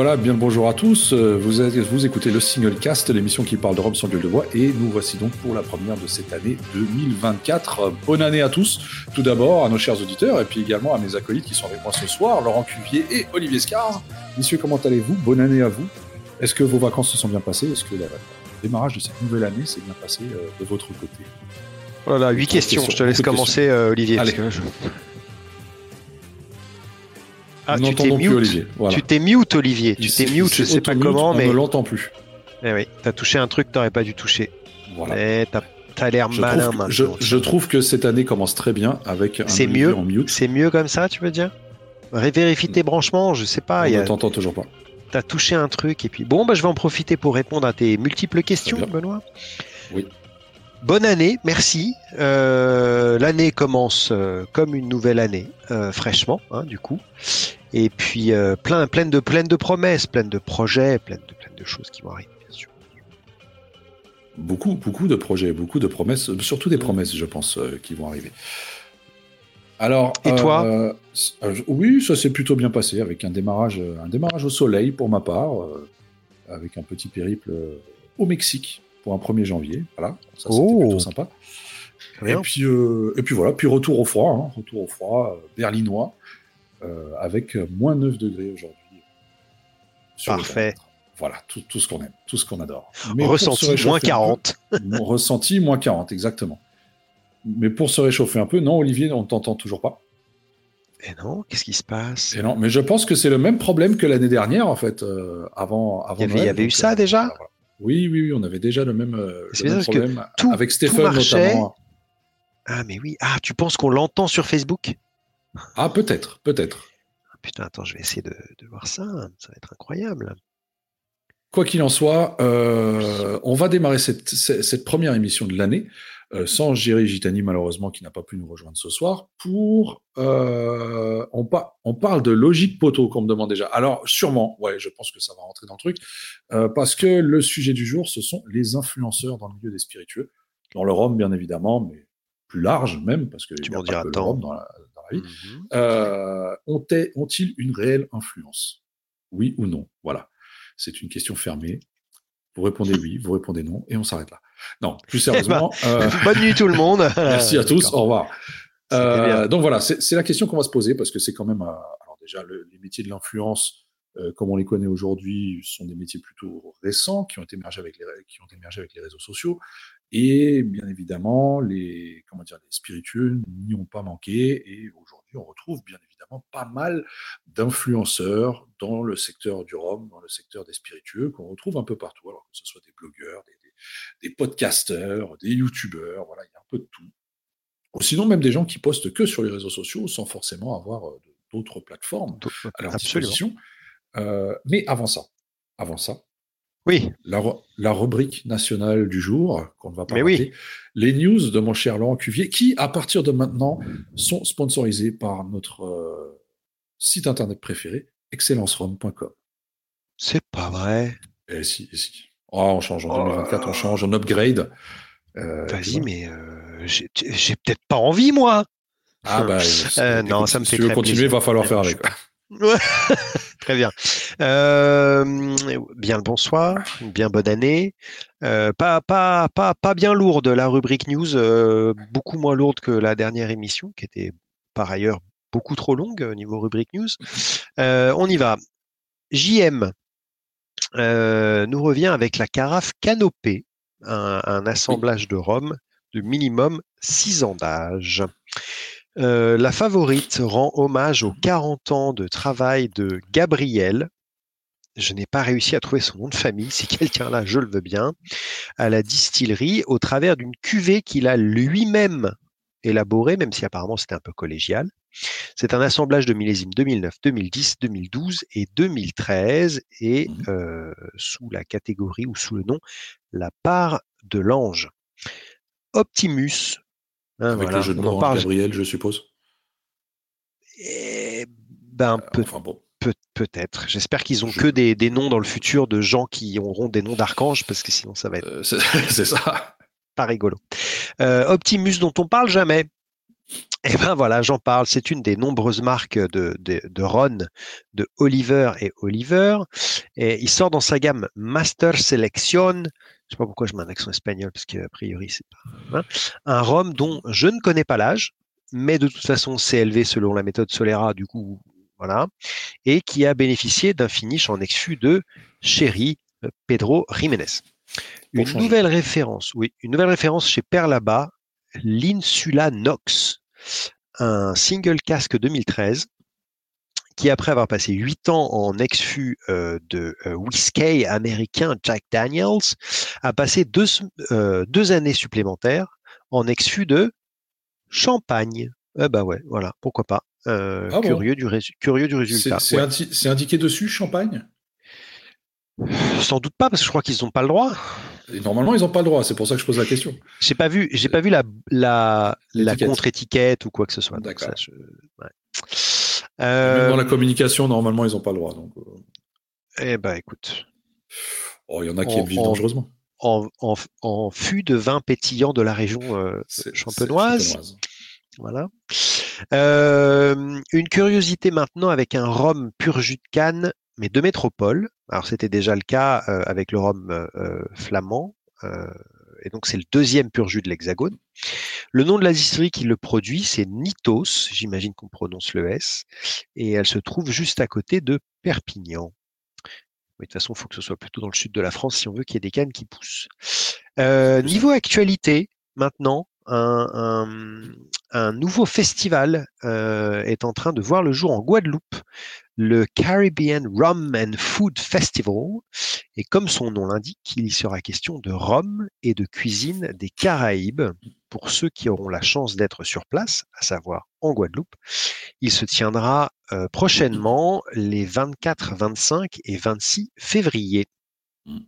Voilà, bien le bonjour à tous. Euh, vous, vous écoutez le Single Cast, l'émission qui parle de Rome sans gueule de bois. Et nous voici donc pour la première de cette année 2024. Euh, Bonne année à tous. Tout d'abord à nos chers auditeurs et puis également à mes acolytes qui sont avec moi ce soir, Laurent Cuvier et Olivier Scar. Messieurs, comment allez-vous? Bonne année à vous. Est-ce que vos vacances se sont bien passées? Est-ce que le démarrage de cette nouvelle année s'est bien passé euh, de votre côté? Voilà, huit Beaucoup de questions. questions, Je te laisse commencer, euh, Olivier. Allez. parce que je- Ah, Nous tu t'es n'entendons plus mute. Olivier. Voilà. Tu t'es mute, Olivier. Tu t'es mute, je s'est sais pas comment, on mais ne l'entend plus. Eh oui, t'as touché un truc que t'aurais pas dû toucher. Voilà. Eh, t'as t'as l'air malin trouve, que, je, maintenant. je trouve que cette année commence très bien avec un C'est Olivier mieux. en mute. C'est mieux comme ça, tu veux dire? Vérifie tes branchements, je sais pas. On ne a- t'entend toujours pas. T'as touché un truc et puis bon, bah, je vais en profiter pour répondre à tes multiples questions. Benoît. Oui. Bonne année, merci. Euh, L'année commence euh, comme une nouvelle année, euh, fraîchement, hein, du coup. Et puis euh, plein, de, de promesses, pleine de projets, pleine de, de choses qui vont arriver, bien sûr. Beaucoup, beaucoup de projets, beaucoup de promesses, euh, surtout des promesses, je pense, euh, qui vont arriver. Alors, Et toi euh, Oui, ça s'est plutôt bien passé avec un démarrage, un démarrage au soleil pour ma part, avec un petit périple au Mexique pour un 1er janvier. Voilà, ça c'était Oh. plutôt sympa. Et puis, et puis voilà, puis retour au froid, hein, retour au froid berlinois, avec euh, moins 9 degrés aujourd'hui. Parfait. Voilà, tout, tout ce qu'on aime, tout ce qu'on adore. Mais Ressenti, moins un peu- 40. Mon ressenti, moins 40, exactement. Mais pour se réchauffer un peu, non, Olivier, on ne t'entend toujours pas. Et non, qu'est-ce qui se passe? Et non, mais je pense que c'est le même problème que l'année dernière, en fait, euh, avant, avant Il y avait- Noël, il y avait eu ça euh, déjà? voilà. Oui, oui, oui, on avait déjà le même, euh, le problème tout- avec Stéphane notamment. Ah, mais oui. Ah, tu penses qu'on l'entend sur Facebook? Ah, peut-être, peut-être. Putain, attends, je vais essayer de, de voir ça. Ça va être incroyable. Quoi qu'il en soit, euh, on va démarrer cette, première émission de l'année euh, sans Géry Gitani, malheureusement, qui n'a pas pu nous rejoindre ce soir, pour... euh, on, pa- on parle de logique poteau, qu'on me demande déjà. Alors, sûrement, ouais, je pense que ça va rentrer dans le truc, parce que le sujet du jour, ce sont les influenceurs dans le milieu des spiritueux, dans le Rhum, bien évidemment, mais plus large même, parce que Tu m'en diras tant. Rhum dans la, Mhm. Euh, ont-ils une réelle influence? Oui ou non? Voilà. C'est une question fermée. Vous répondez oui, vous répondez non, et on s'arrête là. Non, plus sérieusement, euh, Bonne nuit tout le monde. merci à tous, au revoir. Euh, donc voilà, c'est la question qu'on va se poser parce que c'est quand même, alors déjà, le- les métiers de l'influence, comme on les connaît aujourd'hui, sont des métiers plutôt récents qui ont émergé avec les, qui ont émergé avec les réseaux sociaux. Et bien évidemment, les, comment dire, les spiritueux n'y ont pas manqué. Et aujourd'hui, on retrouve bien évidemment pas mal d'influenceurs dans le secteur du rhum, dans le secteur des spiritueux, qu'on retrouve un peu partout. Alors que ce soit des blogueurs, des, des, des podcasteurs, des youtubeurs, voilà, il y a un peu de tout. Ou sinon, même des gens qui postent que sur les réseaux sociaux sans forcément avoir euh, d'autres plateformes à leur Absolument. disposition. Euh, mais avant ça, avant ça, Oui, la, rubrique nationale du jour, qu'on ne va pas Mais oui. les news de mon cher Laurent Cuvier, qui, à partir de maintenant, sont sponsorisés par notre euh, site internet préféré, excellencerom.com. c'est pas vrai. Et si, et si. Oh, on change en Oh. 2024, on change, on upgrade. Euh, Vas-y, mais euh, j'ai peut-être pas envie, moi. Ah bah, non, ça me si fait tu veux continuer, il va falloir faire avec. Très bien. Euh, bien le bonsoir, bien bonne année. Euh, pas, pas, pas, pas bien lourde la rubrique news, euh, beaucoup moins lourde que la dernière émission, qui était par ailleurs beaucoup trop longue au niveau rubrique news. On y va. JM nous revient avec la carafe canopée, un, un assemblage de rhum de minimum 6 ans d'âge. Euh, la favorite rend hommage aux 40 ans de travail de Gabriel. Je n'ai pas réussi à trouver son nom de famille. Si quelqu'un là, je le veux bien. À la distillerie, au travers d'une cuvée qu'il a lui-même élaborée, même si apparemment c'était un peu collégial. C'est un assemblage de millésimes 2009, 2010, 2012 et 2013 et Mhm. euh, sous la catégorie ou sous le nom La part de l'ange. Optimus. Hein, Avec voilà, le jeu de mots parle. Gabriel, je suppose. Eh ben, peut- Enfin bon. peut- peut-être. J'espère qu'ils ont Je- que des, des noms dans le futur de gens qui auront des noms d'archanges, parce que sinon ça va être Euh, c'est c'est ça. pas rigolo. Euh, Optimus, dont on parle jamais. Eh ben voilà, j'en parle. C'est une des nombreuses marques de, de, de Ron, de Oliver et Oliver. Et il sort dans sa gamme Master Selection. Je sais pas pourquoi je mets un accent espagnol, parce qu'a priori, c'est pas. Hein. un rhum dont je ne connais pas l'âge, mais de toute façon, c'est élevé selon la méthode Solera, du coup, voilà. Et qui a bénéficié d'un finish en exclu de Chéri euh, Pedro Jiménez. Une nouvelle référence, oui, une nouvelle référence chez Perlaba, l'Insula Nox, un single casque 2013 qui après avoir passé huit ans en ex-fût euh, de euh, whisky américain Jack Daniels, a passé deux, euh, deux années supplémentaires en ex-fût de champagne. Eh ben ouais, voilà, pourquoi pas. Ah curieux, du curieux du résultat. C'est indiqué dessus, champagne? Sans doute pas, parce que je crois qu'ils n'ont pas le droit. normalement, ils n'ont pas le droit. C'est pour ça que je pose la question. J'ai pas vu, j'ai pas vu la, la, la contre-étiquette ou quoi que ce soit. D'accord. Même dans la euh, communication, normalement, ils n'ont pas le droit. Donc, euh. Eh ben, écoute. Oh, il y en a qui vivent dangereusement. En, en, fût de vin pétillant de la région euh, champenoise. Voilà. une curiosité maintenant avec un rhum pur jus de canne, mais de métropole. Alors c'était déjà le cas avec le rhum flamand et donc c'est le deuxième pur jus de l'Hexagone. Le nom de la distillerie qui le produit, c'est Nitos, j'imagine qu'on prononce le S, et elle se trouve juste à côté de Perpignan. de toute façon, il faut que ce soit plutôt dans le sud de la France si on veut qu'il y ait des cannes qui poussent. Euh, niveau actualité, maintenant, un, nouveau festival euh, est en train de voir le jour en Guadeloupe le Caribbean Rum and Food Festival. Et comme son nom l'indique, il y sera question de rhum et de cuisine des Caraïbes pour ceux qui auront la chance d'être sur place, à savoir en Guadeloupe. Il se tiendra euh, prochainement les 24, 25 et 26 février. Mmh.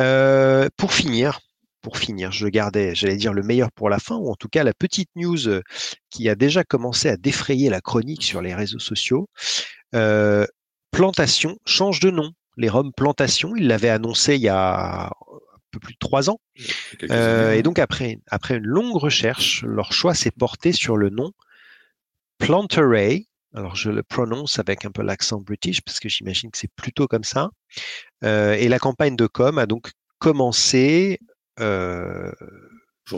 Euh, pour finir, pour finir, je gardais, j'allais dire le meilleur pour la fin, ou en tout cas la petite news euh, qui a déjà commencé à défrayer la chronique sur les réseaux sociaux. Euh, Plantation change de nom. Les Roms Plantation, il l'avait annoncé il y a un peu plus de trois ans. Euh, et donc après, après une longue recherche, leur choix s'est porté sur le nom Planteray. Alors je le prononce avec un peu l'accent british parce que j'imagine que c'est plutôt comme ça. Euh, et la campagne de com a donc commencé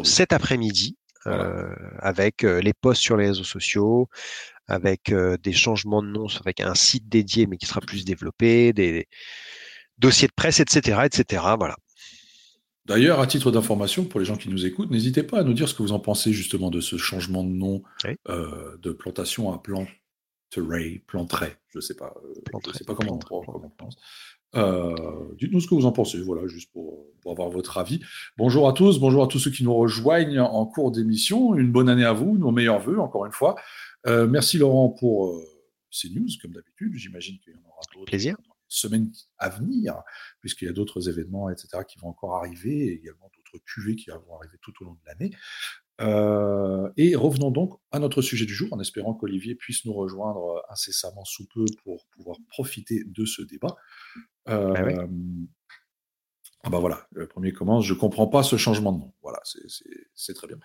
cet après-midi avec les posts sur les réseaux sociaux, avec des changements de nom, avec un site dédié mais qui sera plus développé, des dossiers de presse, etc., etc. Voilà. D'ailleurs, à titre d'information pour les gens qui nous écoutent, n'hésitez pas à nous dire ce que vous en pensez justement de ce changement de nom de plantation à planteray, planteray, je ne sais pas, je sais pas comment, on, comment pense. Dites-nous ce que vous en pensez, voilà, juste pour, pour, avoir votre avis. Bonjour à tous, bonjour à tous ceux qui nous rejoignent en cours d'émission. Une bonne année à vous, nos meilleurs voeux, encore une fois. Euh, merci Laurent pour euh, ces news, comme d'habitude. J'imagine qu'il y en aura d'autres Plaisir. semaines à venir, puisqu'il y a d'autres événements, etc., qui vont encore arriver, et également d'autres cuvées qui vont arriver tout au long de l'année. Euh, et revenons donc à notre sujet du jour, en espérant qu'Olivier puisse nous rejoindre incessamment sous peu pour pouvoir profiter de ce débat. Euh, bah ah bah voilà, le premier commence, je comprends pas ce changement de nom. Voilà, c'est très bien.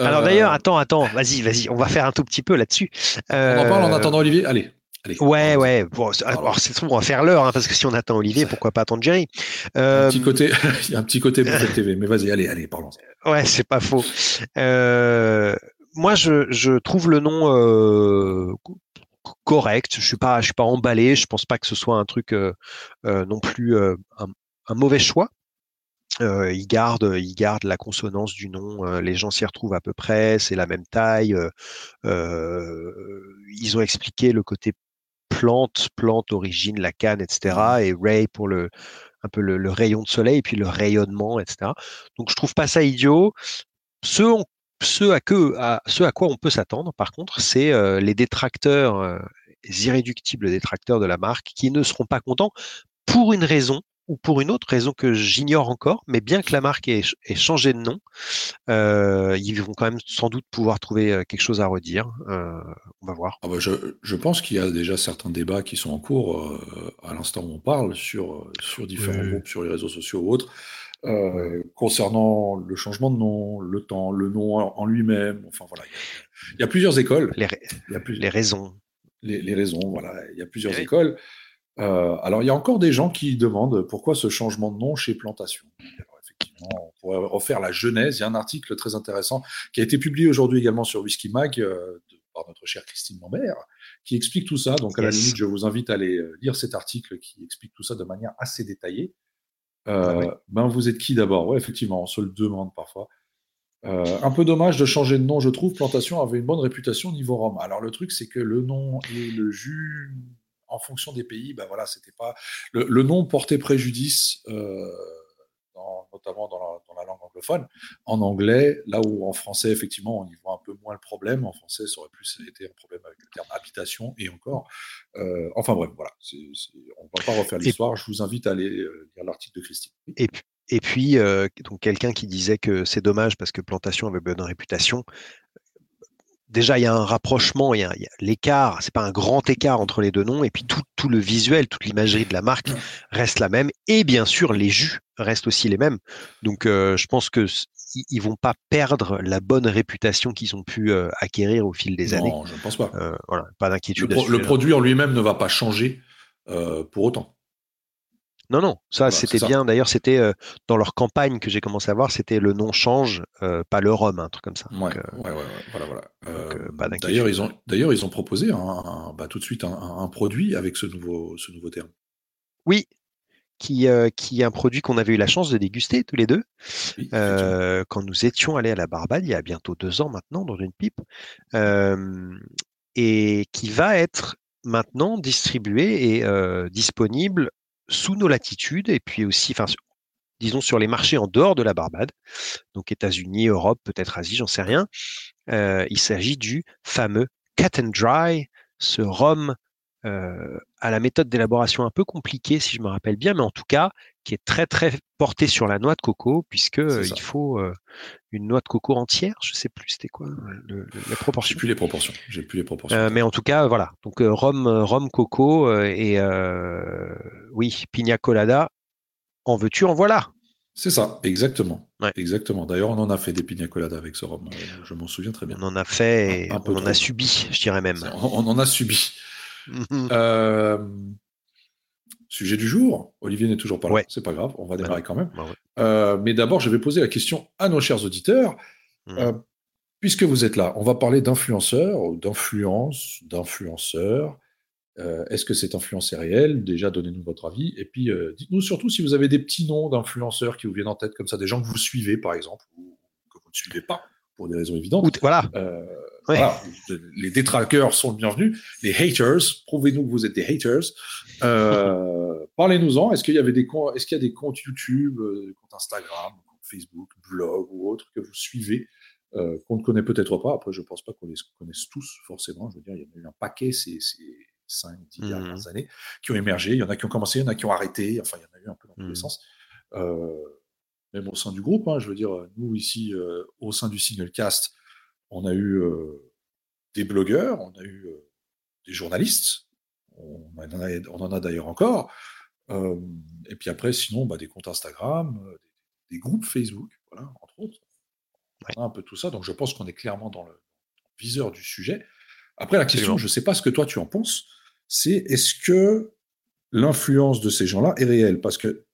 Alors d'ailleurs, euh, attends, attends, vas-y, vas-y, on va faire un tout petit peu là-dessus. On en parle en euh, attendant Olivier? Allez. Allez, ouais, ouais. Bon, alors c'est on va faire l'heure, hein, parce que si on attend Olivier, pourquoi pas attendre Jerry? Un petit côté, Il y a un petit côté pour TV, mais vas-y, allez, allez, parlons. Ouais, c'est pas faux. Euh, moi, je, je, trouve le nom euh, correct. Je suis pas, je suis pas emballé. Je pense pas que ce soit un truc euh, non plus un, un mauvais choix. Euh, ils gardent, ils gardent la consonance du nom. Euh, les gens s'y retrouvent à peu près. C'est la même taille. Euh, ils ont expliqué le côté plante, plante, origine, la canne, etc. Mmh. Et Ray pour le un peu le, rayon de soleil et puis le rayonnement, etc. Donc je trouve pas ça idiot. Ce, ce à, que, à, ce à quoi on peut s'attendre, par contre, c'est les détracteurs, les irréductibles détracteurs de la marque, qui ne seront pas contents pour une raison ou pour une autre raison que j'ignore encore, mais bien que la marque ait, changé de nom, euh, ils vont quand même sans doute pouvoir trouver euh, quelque chose à redire. Euh, on va voir. Ah bah, je, pense qu'il y a déjà certains débats qui sont en cours à l'instant où on parle sur, sur différents groupes, sur les réseaux sociaux ou autres. concernant le changement de nom, le temps, le nom en, lui-même. Enfin voilà, il y, a plusieurs écoles. Les, il y a plus, les raisons. Les, raisons, voilà. Il y a plusieurs écoles. Alors il y a encore des gens qui demandent pourquoi ce changement de nom chez Plantation. effectivement, on pourrait refaire la genèse. Il y a un article très intéressant qui a été publié aujourd'hui également sur Whisky Mag par notre chère Christine Lambert, qui explique tout ça. Donc, à la limite, je vous invite à aller euh, lire cet article qui explique tout ça de manière assez détaillée. Euh, ah ben, vous êtes qui d'abord? Oui, effectivement, on se le demande parfois. Euh, un peu dommage de changer de nom, je trouve. Plantation avait une bonne réputation niveau Rome. Alors, le truc, c'est que le nom et le jus, en fonction des pays, ben voilà, c'était pas. Le, nom portait préjudice notamment dans la, langue anglophone. En anglais, là où en français, effectivement, on y voit un peu moins le problème, en français, ça aurait plus été un problème avec le terme habitation et encore. Euh, enfin bref, voilà, on ne va pas refaire l'histoire. Je vous invite à aller euh, lire l'article de Christine. Et puis, et puis euh, donc quelqu'un qui disait que c'est dommage parce que Plantation avait bonne réputation déjà il y a un rapprochement, il y a, l'écart, c'est pas un grand écart entre les deux noms, et puis tout, tout le visuel, toute l'imagerie de la marque reste la même, et bien sûr les jus restent aussi les mêmes. Donc euh, je pense que ils vont pas perdre la bonne réputation qu'ils ont pu euh, acquérir au fil des années. Non, je ne pense pas. Euh, voilà, pas d'inquiétude. Le, le produit en lui-même ne va pas changer pour autant. Non, non, ça c'était bien. D'ailleurs, c'était euh, dans leur campagne que j'ai commencé à voir, c'était le nom change, euh, pas le rhum, un truc comme ça. Ouais, euh, ouais, ouais, voilà, voilà. d'ailleurs, ils ont, d'ailleurs, ils ont proposé un, bah, tout de suite un, produit avec ce nouveau, ce nouveau terme. Oui, qui, qui est un produit qu'on avait eu la chance de déguster tous les deux quand nous étions allés à la Barbade il y a bientôt deux ans maintenant dans une pipe, et qui va être maintenant distribué et disponible sous nos latitudes et puis aussi, disons sur les marchés en dehors de la Barbade, donc États-Unis, Europe, peut-être Asie, j'en sais rien. Euh, il s'agit du fameux cut and dry, ce rhum euh, à la méthode d'élaboration un peu compliquée, si je me rappelle bien, mais en tout cas, qui est très très porté sur la noix de coco, puisque euh, il faut euh, une noix de coco entière. Je sais plus c'était quoi le, la proportion. J'ai plus les proportions. J'ai plus les proportions. mais en tout cas, voilà. Donc rhum, rhum coco et oui, pina colada. En veux-tu, en voilà. C'est ça, exactement. Exactement. D'ailleurs, on en a fait des pina colada avec ce rhum. Je m'en souviens très bien. On en a fait, et on en a subi, je dirais même. on en a subi. Mhm. Euh, sujet du jour. Olivier n'est toujours pas là. C'est pas grave, on va bah démarrer quand même. Bah euh, mais d'abord, je vais poser la question à nos chers auditeurs. Mhm. Euh, puisque vous êtes là, on va parler d'influenceurs, d'influence, d'influenceurs. Est-ce que cette influence est réelle Déjà, donnez-nous votre avis. Et puis, dites-nous surtout si vous avez des petits noms d'influenceurs qui vous viennent en tête, comme ça, des gens que vous suivez, par exemple, ou que vous ne suivez pas, pour des raisons évidentes. voilà. Les détraqueurs sont le bienvenu. Les haters, prouvez-nous que vous êtes des haters. Euh, parlez-nous-en. Est-ce qu'il y avait des est-ce qu'il y a des comptes YouTube, euh, des comptes Instagram, Facebook, blog ou autres que vous suivez euh, qu'on ne connaît peut-être pas? Après, je ne pense pas qu'on les connaisse tous forcément. Je veux dire, il y en a eu un paquet ces, ces 5, 10 dernières années qui ont émergé. Il y en a qui ont commencé, il y en a qui ont arrêté. Enfin, il y en a eu un peu dans tous les mmh. sens. Même au sein du groupe, hein, je veux dire, nous ici, au sein du Single Cast, on a eu des blogueurs, on a eu des journalistes, on en a, d'ailleurs encore. et puis après, sinon, bah, des comptes Instagram, des, groupes Facebook, voilà, entre autres. On a un peu tout ça. Donc je pense qu'on est clairement dans le viseur du sujet. Après, la question, je ne sais pas ce que toi tu en penses, c'est est-ce que l'influence de ces gens-là est réelle? Parce que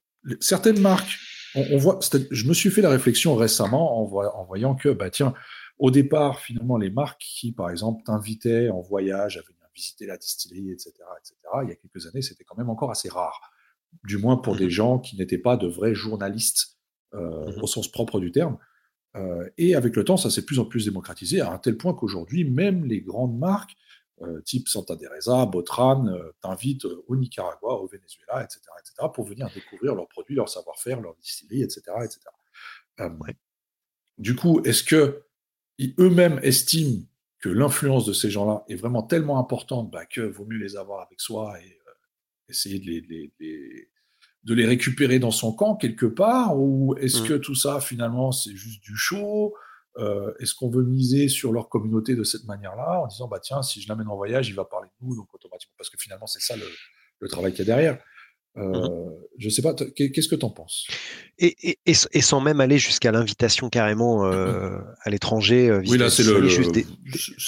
certaines marques, on, voit, je me suis fait la réflexion récemment en, en voyant que, bah, tiens, au départ, finalement, les marques qui, par exemple, t'invitaient en voyage à venir visiter la distillerie, etc., etc., il y a quelques années, c'était quand même encore assez rare. Du moins pour des mmh gens qui n'étaient pas de vrais journalistes euh, mmh au sens propre du terme. Euh, et avec le temps, ça s'est plus en plus démocratisé à un tel point qu'aujourd'hui, même les grandes marques, euh, type Santa Teresa, Botran, t'invitent au Nicaragua, au Venezuela, etc., etc., pour venir découvrir leurs produits, leur savoir-faire, leur distillerie, etc., etc. Du coup, est-ce que eux-mêmes estiment que l'influence de ces gens-là est vraiment tellement importante bah, que vaut mieux les avoir avec soi et euh, essayer de les, de les récupérer dans son camp quelque part Ou est-ce mmh. que tout ça, finalement, c'est juste du show euh, Est-ce qu'on veut miser sur leur communauté de cette manière-là en disant, bah tiens, si je l'amène en voyage, il va parler de nous, donc automatiquement, parce que finalement, c'est ça le, travail qu'il y a derrière. Euh, Je sais pas, qu'est-ce que tu en penses? Et, et, et, sans même aller jusqu'à l'invitation carrément euh, à l'étranger. Euh, oui, là, c'est le, juste des...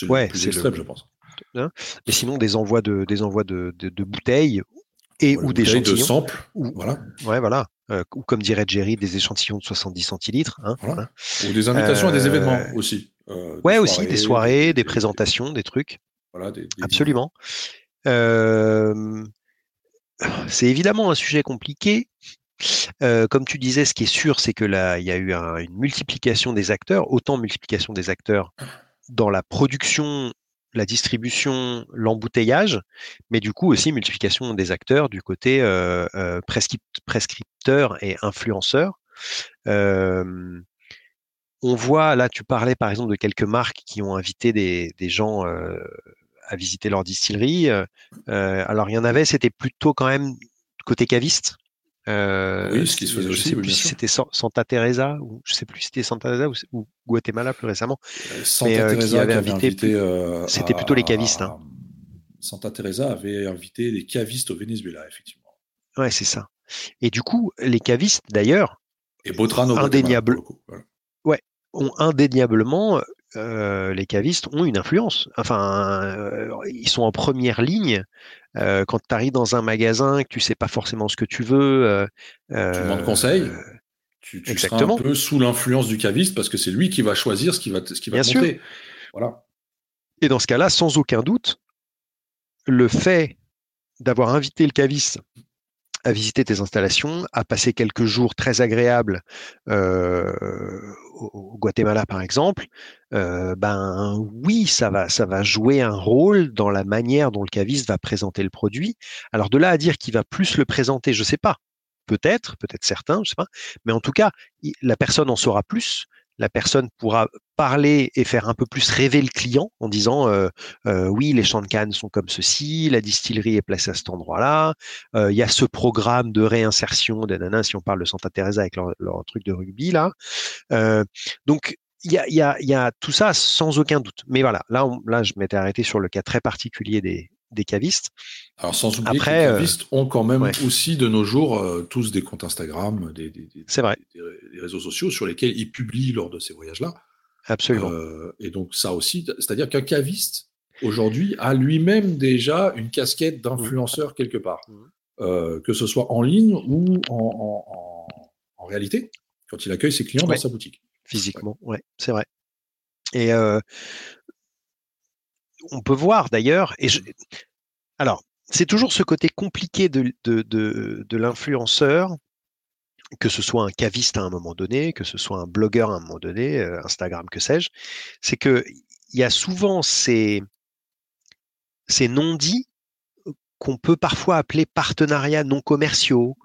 ouais, plus extrême, je pense. Hein? Mais sinon, des envois de, des envois de, de, de bouteilles et ou des échantillons. de samples. Ou, voilà. Ouais, voilà. Euh, ou comme dirait Jerry, des échantillons de 70 centilitres. Hein, voilà. Ou des invitations à des événements aussi. Euh, ouais, aussi, des soirées, des, des présentations, des trucs. Voilà, des, Absolument. Euh, c'est évidemment un sujet compliqué. Euh, comme tu disais, ce qui est sûr, c'est que là, il y a eu un, une multiplication des acteurs, autant multiplication des acteurs dans la production, la distribution, l'embouteillage, mais du coup aussi multiplication des acteurs du côté euh, euh, prescripteur et influenceur. On voit, là, tu parlais par exemple de quelques marques qui ont invité des, des gens euh, à visiter leur distillerie. Alors, il y en avait, c'était plutôt quand même côté caviste? Euh, oui, ce qui se faisait je aussi. sais plus si c'était Santa Teresa ou je sais plus si c'était Santa Teresa ou, ou, Guatemala plus récemment. Santa mais, euh, Teresa qui avait invité. invité euh, c'était plutôt les cavistes. Hein. Santa Teresa avait invité les cavistes au Venezuela, effectivement. Ouais, c'est ça. Et du coup, les cavistes, d'ailleurs, et Botran indéniable, voilà. ouais, ont indéniablement euh, les cavistes ont une influence. Enfin, euh, ils sont en première ligne. Euh, quand tu arrives dans un magasin, que tu sais pas forcément ce que tu veux, tu demandes conseil. Tu, tu seras un peu sous l'influence du caviste parce que c'est lui qui va choisir ce qui va, ce qui va Bien te montrer. Voilà. Et dans ce cas-là, sans aucun doute, le fait d'avoir invité le caviste à visiter tes installations, à passer quelques jours très agréables euh, au Guatemala par exemple, ben oui, ça va, ça va jouer un rôle dans la manière dont le caviste va présenter le produit. Alors de là à dire qu'il va plus le présenter, je sais pas. Peut-être, peut-être certains, je sais pas. Mais en tout cas, la personne en saura plus la personne pourra parler et faire un peu plus rêver le client en disant euh, euh, oui les champs de canne sont comme ceci, la distillerie est placée à cet endroit-là, euh, il y a ce programme de réinsertion des nanas si on parle de Santa Teresa avec leur, leur truc de rugby là. Euh, donc il y a, y, a, y a, tout ça sans aucun doute. Mais voilà, là, on, là je m'étais arrêté sur le cas très particulier des, des cavistes. Alors sans oublier Après, que les cavistes ont quand même ouais. aussi de nos jours euh, tous des comptes Instagram, des, des, des, C'est vrai. des, des réseaux sociaux sur lesquels ils publient lors de ces voyages-là. Absolument. Euh, et donc ça aussi, c'est-à-dire qu'un caviste aujourd'hui a lui-même déjà une casquette d'influenceur quelque part, euh, que ce soit en ligne ou en, en, en, en, réalité, quand il accueille ses clients ouais. dans sa boutique. Physiquement, ouais, c'est vrai. Et euh, on peut voir d'ailleurs, et je... alors c'est toujours ce côté compliqué de, de, de, de l'influenceur, que ce soit un caviste à un moment donné, que ce soit un blogueur à un moment donné, euh, Instagram, que sais-je, c'est que il y a souvent ces, ces non-dits qu'on peut parfois appeler partenariats non commerciaux,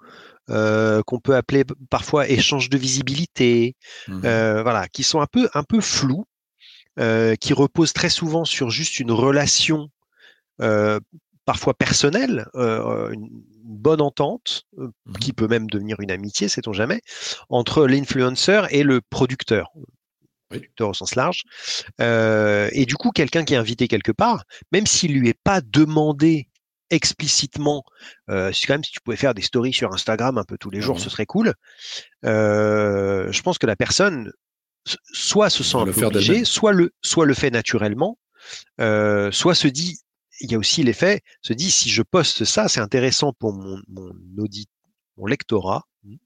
euh, qu'on peut appeler parfois échange de visibilité, mmh. euh, voilà, qui sont un peu un peu flous, euh, qui reposent très souvent sur juste une relation euh, parfois personnelle, euh, une bonne entente, mmh. qui peut même devenir une amitié, sait-on jamais, entre l'influenceur et le producteur producteur au sens large. Euh, et du coup, quelqu'un qui est invité quelque part, même s'il lui est pas demandé explicitement, euh, c'est quand même si tu pouvais faire des stories sur Instagram un peu tous les jours, mmh. ce serait cool. Euh, je pense que la personne soit se sent un peu obligée, soit le, soit le fait naturellement, euh, soit se dit, il y a aussi l'effet, se dit si je poste ça, c'est intéressant pour mon, mon audit, mon lectorat. Oui.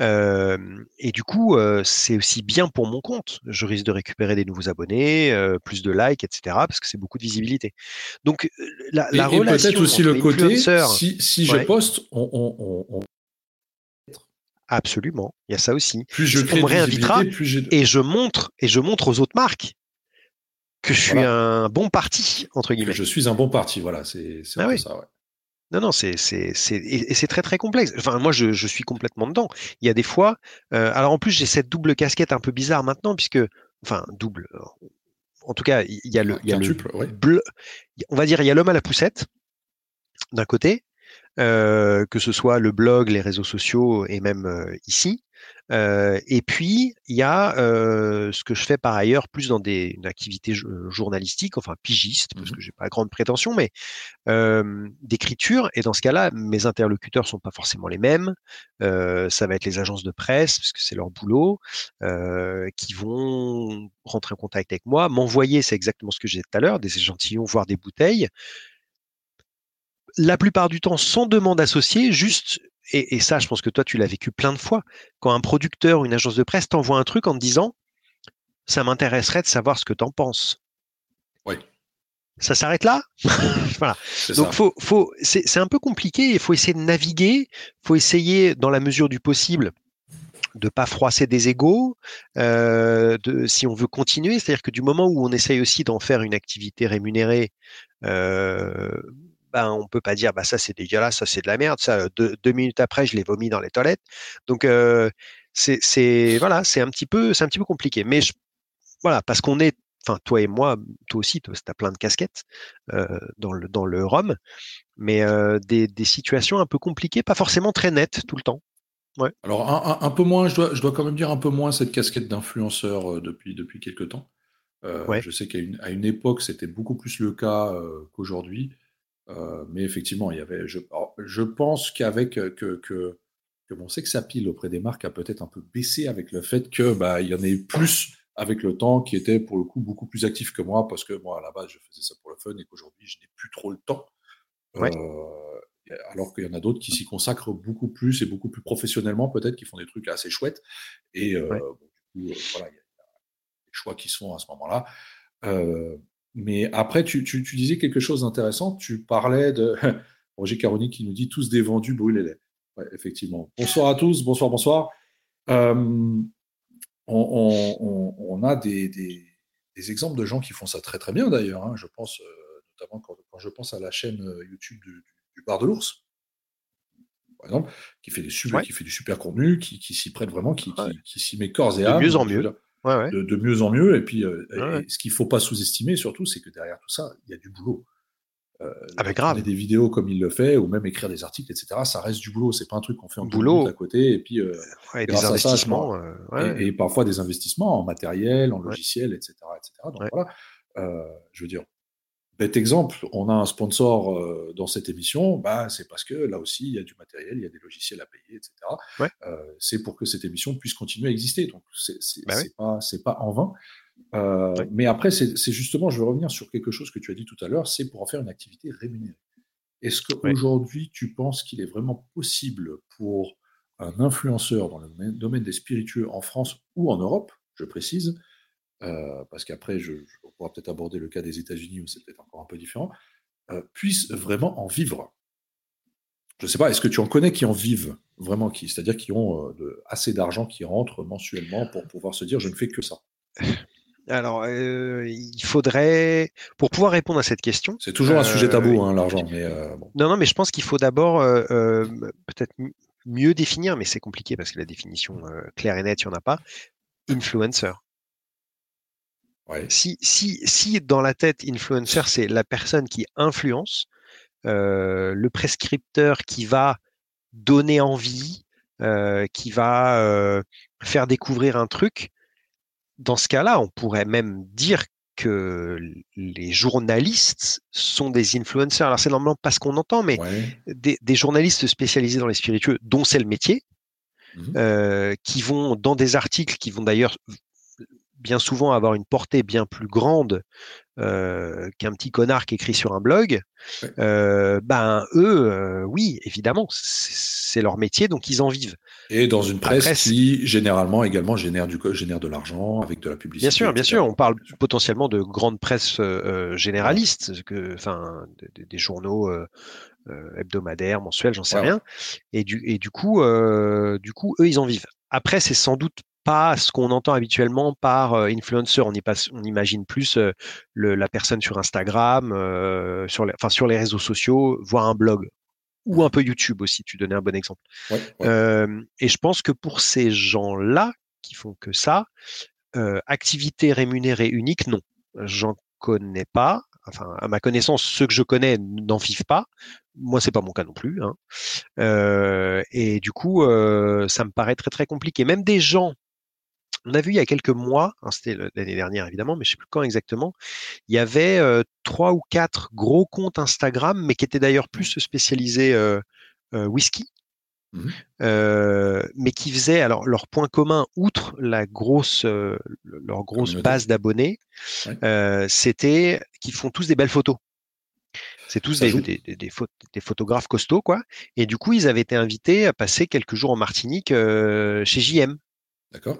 Euh, et du coup, euh, c'est aussi bien pour mon compte. Je risque de récupérer des nouveaux abonnés, plus de likes, etc. Parce que c'est beaucoup de visibilité. Donc, la, et, la et relation peut-être aussi le côté, si, je poste, on, on, on, on- absolument, il y a ça aussi. plus je On me réinvitera plus. Et je montre, et je montre aux autres marques que je suis Voilà. un bon parti entre que guillemets. je suis un bon parti, voilà, c'est Ah un peu oui. ça, ouais. Non, non, c'est, c'est, c'est, et, c'est très, très complexe. Enfin, moi, je, je suis complètement dedans. Il y a des fois, euh, alors en plus, j'ai cette double casquette un peu bizarre maintenant, puisque, enfin, double. euh, En tout cas, il y a le, il y a le Quintuple, ouais. bleu, on va dire, il y a l'homme à la poussette, d'un côté, que ce soit le blog, les réseaux sociaux et même ici. Euh, et puis, il y a euh, ce que je fais par ailleurs, plus dans des, une activité journalistique, enfin pigiste, parce mmh que j'ai pas grande prétention, mais euh, d'écriture. Et dans ce cas-là, mes interlocuteurs sont pas forcément les mêmes. ça va être les agences de presse, parce que c'est leur boulot, qui vont rentrer en contact avec moi, m'envoyer, c'est exactement ce que j'ai dit tout à l'heure, des échantillons, voire des bouteilles la plupart du temps sans demande associée, juste et, ça, je pense que toi, tu l'as vécu plein de fois. Quand un producteur ou une agence de presse t'envoie un truc en te disant Ça m'intéresserait de savoir ce que tu en penses. Oui. Ça s'arrête là? Voilà. Donc, faut, faut, c'est un peu compliqué. Il faut essayer de naviguer. Il faut essayer, dans la mesure du possible, de pas froisser des égaux, euh, de, si on veut continuer, c'est-à-dire que du moment où on essaye aussi d'en faire une activité rémunérée, euh, ben, on peut pas dire bah ça c'est dégueulasse, ça c'est de la merde, ça deux, minutes après je l'ai vomi dans les toilettes. Donc euh, c'est voilà, c'est un petit peu c'est un petit peu compliqué. Mais voilà parce qu'on est enfin toi et moi, toi aussi, tu as plein de casquettes euh, dans le dans le Rhum, mais euh, des, des, situations un peu compliquées, pas forcément très nettes tout le temps. Ouais. Alors un, un, peu moins, je dois, je dois quand même dire un peu moins cette casquette d'influenceur depuis depuis quelques temps. Je sais qu'à une, à une époque c'était beaucoup plus le cas qu'aujourd'hui. Euh, mais effectivement, il y avait. Je, je pense qu'avec euh, que, que, que sex pile auprès des marques a peut-être un peu baissé avec le fait que bah, il y en ait plus avec le temps qui était pour le coup beaucoup plus actif que moi parce que moi à la base je faisais ça pour le fun et qu'aujourd'hui je n'ai plus trop le temps. Euh, alors qu'il y en a d'autres qui s'y consacrent beaucoup plus et beaucoup plus professionnellement peut-être qui font des trucs assez chouettes et du coup voilà il y, a des choix qui sont à ce moment-là. Mais après, tu, tu, tu disais quelque chose d'intéressant. Tu parlais de Roger Caroni qui nous dit tous des vendus, brûlez-les. Ouais, effectivement. Bonsoir à tous, bonsoir, bonsoir. Euh, on, on, on, a des, des, des, exemples de gens qui font ça très très bien d'ailleurs. Hein. Je pense euh, notamment quand, quand, je pense à la chaîne euh, YouTube du, du Bar de l'Ours, par exemple, qui fait, des super, qui fait du super contenu, qui, qui s'y prête vraiment, qui, qui, qui s'y met corps et âme. De mieux en mieux de, mieux en mieux. Et puis, euh, ce qu'il ne faut pas sous-estimer, surtout, c'est que derrière tout ça, il y a du boulot. Euh, Avec ah, grave. des vidéos comme il le fait, ou même écrire des articles, etc. Ça reste du boulot. C'est pas un truc qu'on fait en boulot à côté. Et puis, euh, des investissements. et, parfois des investissements en matériel, en logiciel, etc., etc. Donc voilà. je veux dire, Bête exemple, on a un sponsor euh, dans cette émission, bah, c'est parce que là aussi, il y a du matériel, il y a des logiciels à payer, etc. Euh, c'est pour que cette émission puisse continuer à exister. Donc, c'est bah pas, pas en vain. Euh, mais après, c'est justement, je veux revenir sur quelque chose que tu as dit tout à l'heure, c'est pour en faire une activité rémunérée. Est-ce qu'aujourd'hui, tu penses qu'il est vraiment possible pour un influenceur dans le domaine des spiritueux en France ou en Europe, je précise, euh, parce qu'après, je, on pourra peut-être aborder le cas des États-Unis où c'est peut-être encore un peu différent, euh, puissent vraiment en vivre. Je ne sais pas, est-ce que tu en connais qui en vivent vraiment, qui, c'est-à-dire qui ont euh, assez d'argent qui rentre mensuellement pour pouvoir se dire je ne fais que ça? Alors, il faudrait, pour pouvoir répondre à cette question. C'est toujours un sujet tabou, hein, l'argent. Mais Non, non, mais je pense qu'il faut d'abord peut-être mieux définir, mais c'est compliqué parce que la définition claire et nette, il n'y en a pas. Influencer. Si, si, si dans la tête, influencer, c'est la personne qui influence, euh, le prescripteur qui va donner envie, euh, qui va euh, faire découvrir un truc, dans ce cas-là, on pourrait même dire que les journalistes sont des influenceurs. Alors c'est normalement pas ce qu'on entend, mais des, des, journalistes spécialisés dans les spiritueux, dont c'est le métier, mmh qui vont dans des articles qui vont d'ailleurs bien souvent avoir une portée bien plus grande euh, qu'un petit connard qui écrit sur un blog, euh, ben eux, euh, oui, évidemment, c'est leur métier, donc ils en vivent. Et dans une presse, qui généralement également génère du génère de l'argent avec de la publicité. Bien sûr, bien sûr, on parle potentiellement de grandes presses généralistes, que, enfin, des, journaux. hebdomadaires, mensuels, j'en sais rien. Et du, et du coup, du coup, eux, ils en vivent. Après, c'est sans doute pas ce qu'on entend habituellement par euh, influencer. On, on imagine plus euh, le, la personne sur Instagram, euh, sur, les, enfin, sur les réseaux sociaux, voire un blog ou un peu YouTube aussi. Tu donnais un bon exemple. et je pense que pour ces gens-là qui font que ça, activité rémunérée unique, non. J'en connais pas. enfin, à ma connaissance, ceux que je connais n'en vivent pas. Moi, c'est pas mon cas non plus. Hein. et du coup, ça me paraît très très compliqué. Même des gens on a vu il y a quelques mois, hein, c'était l'année dernière évidemment, mais je sais plus quand exactement, il y avait trois ou quatre gros comptes Instagram, mais qui étaient d'ailleurs plus spécialisés whisky. Mmh mais qui faisaient alors leur point commun outre la grosse leur grosse base d'abonnés, c'était qu'ils font tous des belles photos. C'est tous des, des, photographes costauds, quoi. Et du coup, ils avaient été invités à passer quelques jours en Martinique chez JM. D'accord.